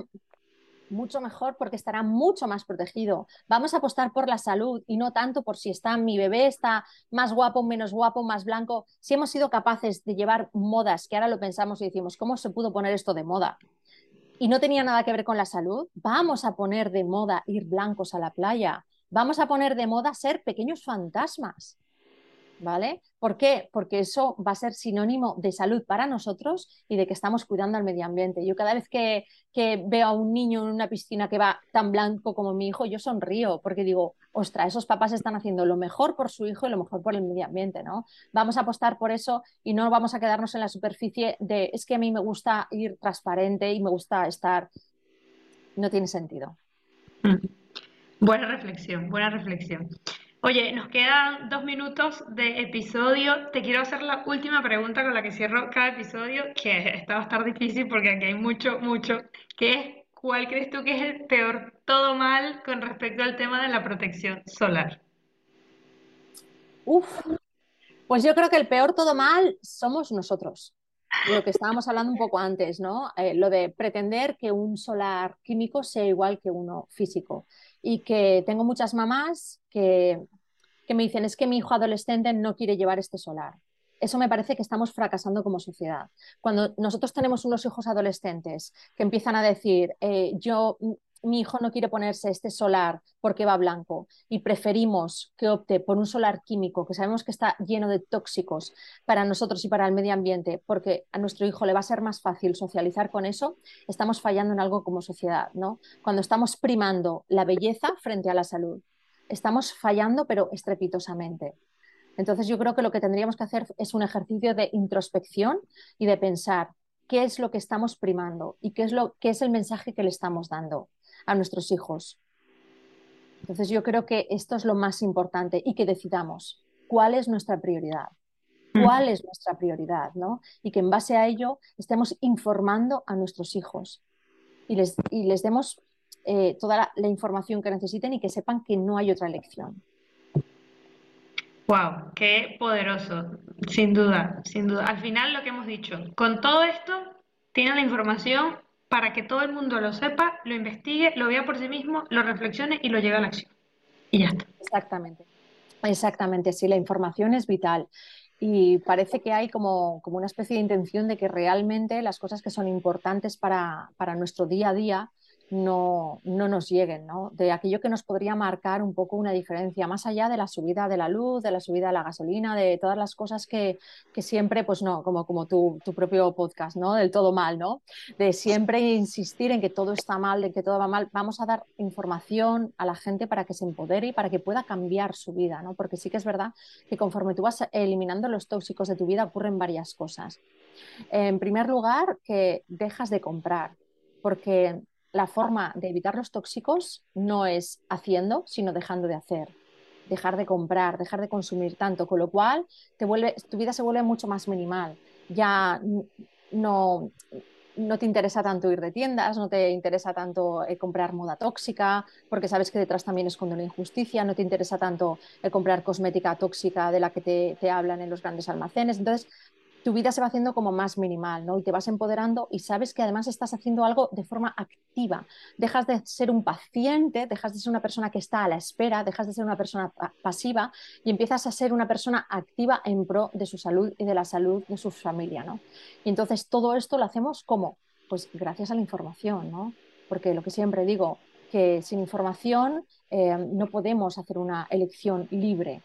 mucho mejor porque estará mucho más protegido. Vamos a apostar por la salud y no tanto por si está mi bebé está más guapo, menos guapo, más blanco. Si hemos sido capaces de llevar modas, que ahora lo pensamos y decimos, ¿cómo se pudo poner esto de moda? Y no tenía nada que ver con la salud, vamos a poner de moda ir blancos a la playa. Vamos a poner de moda ser pequeños fantasmas. ¿vale? ¿Por qué? Porque eso va a ser sinónimo de salud para nosotros y de que estamos cuidando al medio ambiente. Yo cada vez que, veo a un niño en una piscina que va tan blanco como mi hijo, yo sonrío porque digo, ostra, esos papás están haciendo lo mejor por su hijo y lo mejor por el medio ambiente, ¿no? Vamos a apostar por eso y no vamos a quedarnos en la superficie de, es que a mí me gusta ir transparente y me gusta estar... No tiene sentido. Mm. Buena reflexión, buena reflexión. Oye, nos quedan dos minutos de episodio. Te quiero hacer la última pregunta con la que cierro cada episodio, que esta va a estar difícil porque aquí hay mucho, mucho, que es, ¿cuál crees tú que es el peor todo mal con respecto al tema de la protección solar? Uf, pues yo creo que el peor todo mal somos nosotros. Lo que estábamos hablando un poco antes, ¿no? Eh, lo de pretender que un solar químico sea igual que uno físico y que tengo muchas mamás que, me dicen es que mi hijo adolescente no quiere llevar este solar. Eso me parece que estamos fracasando como sociedad. Cuando nosotros tenemos unos hijos adolescentes que empiezan a decir, eh, yo mi hijo no quiere ponerse este solar porque va blanco y preferimos que opte por un solar químico que sabemos que está lleno de tóxicos para nosotros y para el medio ambiente porque a nuestro hijo le va a ser más fácil socializar con eso, estamos fallando en algo como sociedad, ¿no? Cuando estamos primando la belleza frente a la salud, estamos fallando pero estrepitosamente. Entonces yo creo que lo que tendríamos que hacer es un ejercicio de introspección y de pensar qué es lo que estamos primando y qué es, lo, qué es el mensaje que le estamos dando a nuestros hijos. Entonces yo creo que esto es lo más importante y que decidamos cuál es nuestra prioridad, cuál es nuestra prioridad, ¿no? Y que en base a ello estemos informando a nuestros hijos y les, y les demos eh, toda la, información que necesiten y que sepan que no hay otra elección. Wow, qué poderoso, sin duda, sin duda. Al final lo que hemos dicho, con todo esto tienen la información para que todo el mundo lo sepa, lo investigue, lo vea por sí mismo, lo reflexione y lo lleve a la acción. Y ya está. Exactamente. Exactamente, sí, la información es vital. Y parece que hay como, como una especie de intención de que realmente las cosas que son importantes para, para nuestro día a día no, no nos lleguen, ¿no? de aquello que nos podría marcar un poco una diferencia, más allá de la subida de la luz, de la subida de la gasolina, de todas las cosas que, que siempre, pues no, como, como tu, tu, propio podcast, ¿no? Del todo mal, ¿no? De siempre insistir en que todo está mal, de que todo va mal. Vamos a dar información a la gente para que se empodere y para que pueda cambiar su vida, ¿no? Porque sí que es verdad que conforme tú vas eliminando los tóxicos de tu vida ocurren varias cosas. En primer lugar, que dejas de comprar, porque la forma de evitar los tóxicos no es haciendo, sino dejando de hacer, dejar de comprar, dejar de consumir tanto, con lo cual te vuelve, tu vida se vuelve mucho más minimal. Ya no, no te interesa tanto ir de tiendas, no te interesa tanto eh, comprar moda tóxica, porque sabes que detrás también esconde una injusticia, no te interesa tanto el comprar cosmética tóxica de la que te, te hablan en los grandes almacenes. Entonces, tu vida se va haciendo como más minimal, ¿no? Y te vas empoderando y sabes que además estás haciendo algo de forma activa. Dejas de ser un paciente, dejas de ser una persona que está a la espera, dejas de ser una persona pasiva y empiezas a ser una persona activa en pro de su salud y de la salud de su familia, ¿no? Y entonces todo esto lo hacemos como, pues gracias a la información, ¿no? Porque lo que siempre digo, que sin información eh, no podemos hacer una elección libre,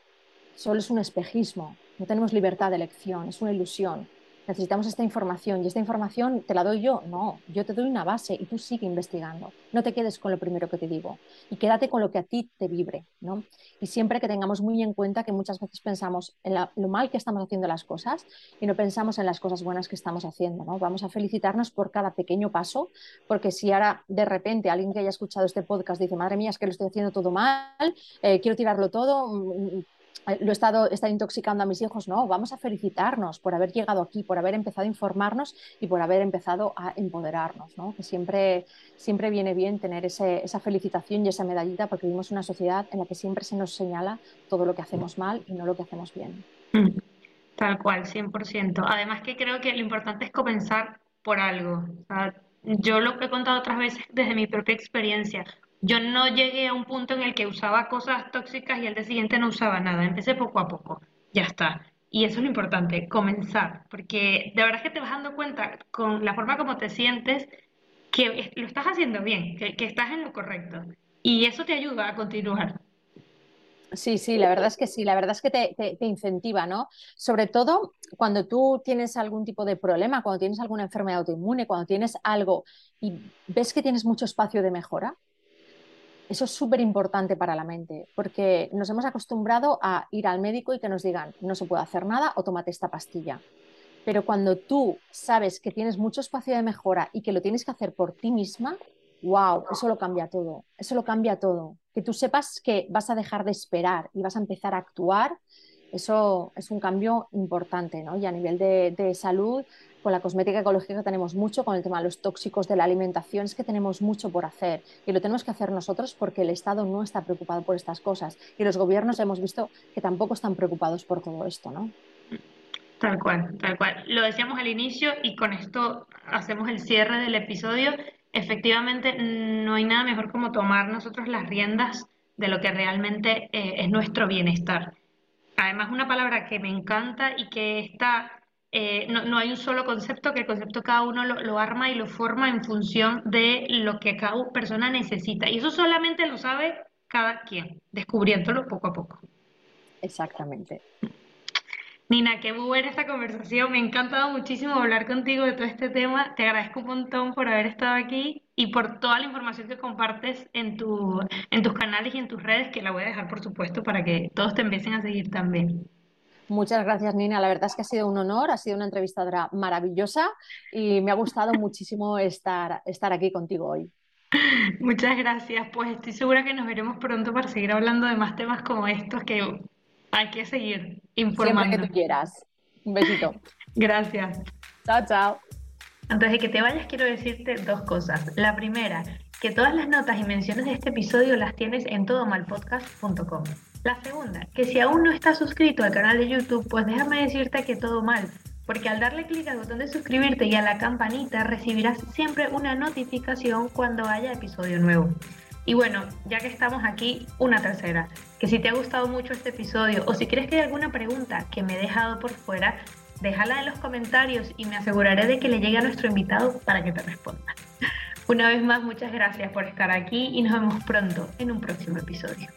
solo es un espejismo, no tenemos libertad de elección, es una ilusión. Necesitamos esta información y esta información te la doy yo. No, yo te doy una base y tú sigue investigando. No te quedes con lo primero que te digo y quédate con lo que a ti te vibre. ¿no? Y siempre que tengamos muy en cuenta que muchas veces pensamos en lo mal que estamos haciendo las cosas y no pensamos en las cosas buenas que estamos haciendo. ¿no? Vamos a felicitarnos por cada pequeño paso, porque si ahora de repente alguien que haya escuchado este podcast dice, madre mía, es que lo estoy haciendo todo mal, eh, quiero tirarlo todo, mm, eh, lo he estado, intoxicando a mis hijos, no, vamos a felicitarnos por haber llegado aquí, por haber empezado a informarnos y por haber empezado a empoderarnos, ¿no? que siempre, siempre viene bien tener esa felicitación y esa medallita porque vivimos una sociedad en la que siempre se nos señala todo lo que hacemos mal y no lo que hacemos bien. Mm, tal cual, 100%. Además que creo que lo importante es comenzar por algo. yo lo he contado otras veces desde mi propia experiencia yo no llegué a un punto en el que usaba cosas tóxicas y al día siguiente no usaba nada. Empecé poco a poco. Ya está. Y eso es lo importante, comenzar. Porque de verdad es que te vas dando cuenta con la forma como te sientes que lo estás haciendo bien, que, estás en lo correcto. Y eso te ayuda a continuar. Sí, sí, la verdad es que sí, la verdad es que te, te, incentiva, ¿no? Sobre todo cuando tú tienes algún tipo de problema, cuando tienes alguna enfermedad autoinmune, cuando tienes algo y ves que tienes mucho espacio de mejora, eso es súper importante para la mente, porque nos hemos acostumbrado a ir al médico y que nos digan, no se puede hacer nada o tómate esta pastilla. Pero cuando tú sabes que tienes mucho espacio de mejora y que lo tienes que hacer por ti misma, wow, eso lo cambia todo, eso lo cambia todo. Que tú sepas que vas a dejar de esperar y vas a empezar a actuar, eso es un cambio importante, ¿no? Y a nivel de, de salud, con la cosmética ecológica tenemos mucho, con el tema de los tóxicos de la alimentación, es que tenemos mucho por hacer y lo tenemos que hacer nosotros porque el Estado no está preocupado por estas cosas y los gobiernos hemos visto que tampoco están preocupados por todo esto, ¿no? Tal cual, tal cual. Lo decíamos al inicio y con esto hacemos el cierre del episodio. Efectivamente, no hay nada mejor como tomar nosotros las riendas de lo que realmente eh, es nuestro bienestar. Además, una palabra que me encanta y que está eh, no, hay un solo concepto, que el concepto cada uno lo, arma y lo forma en función de lo que cada persona necesita. Y eso solamente lo sabe cada quien, descubriéndolo poco a poco. Exactamente. Nina, qué buena esta conversación. Me ha encantado muchísimo hablar contigo de todo este tema. Te agradezco un montón por haber estado aquí y por toda la información que compartes en, tu, en tus canales y en tus redes, que la voy a dejar, por supuesto, para que todos te empiecen a seguir también. Muchas gracias, Nina. La verdad es que ha sido un honor, ha sido una entrevistadora maravillosa y me ha gustado muchísimo estar, estar aquí contigo hoy. Muchas gracias. Pues estoy segura que nos veremos pronto para seguir hablando de más temas como estos que hay que seguir informando. Siempre que tú quieras. Un besito. Gracias. Chao, chao. Antes de que te vayas, quiero decirte dos cosas. La primera, que todas las notas y menciones de este episodio las tienes en todomalpodcast.com. La segunda, que si aún no estás suscrito al canal de YouTube, pues déjame decirte que todo mal, porque al darle clic al botón de suscribirte y a la campanita recibirás siempre una notificación cuando haya episodio nuevo. Y bueno, ya que estamos aquí, una tercera, que si te ha gustado mucho este episodio o si crees que hay alguna pregunta que me he dejado por fuera, déjala en los comentarios y me aseguraré de que le llegue a nuestro invitado para que te responda. Una vez más, muchas gracias por estar aquí y nos vemos pronto en un próximo episodio.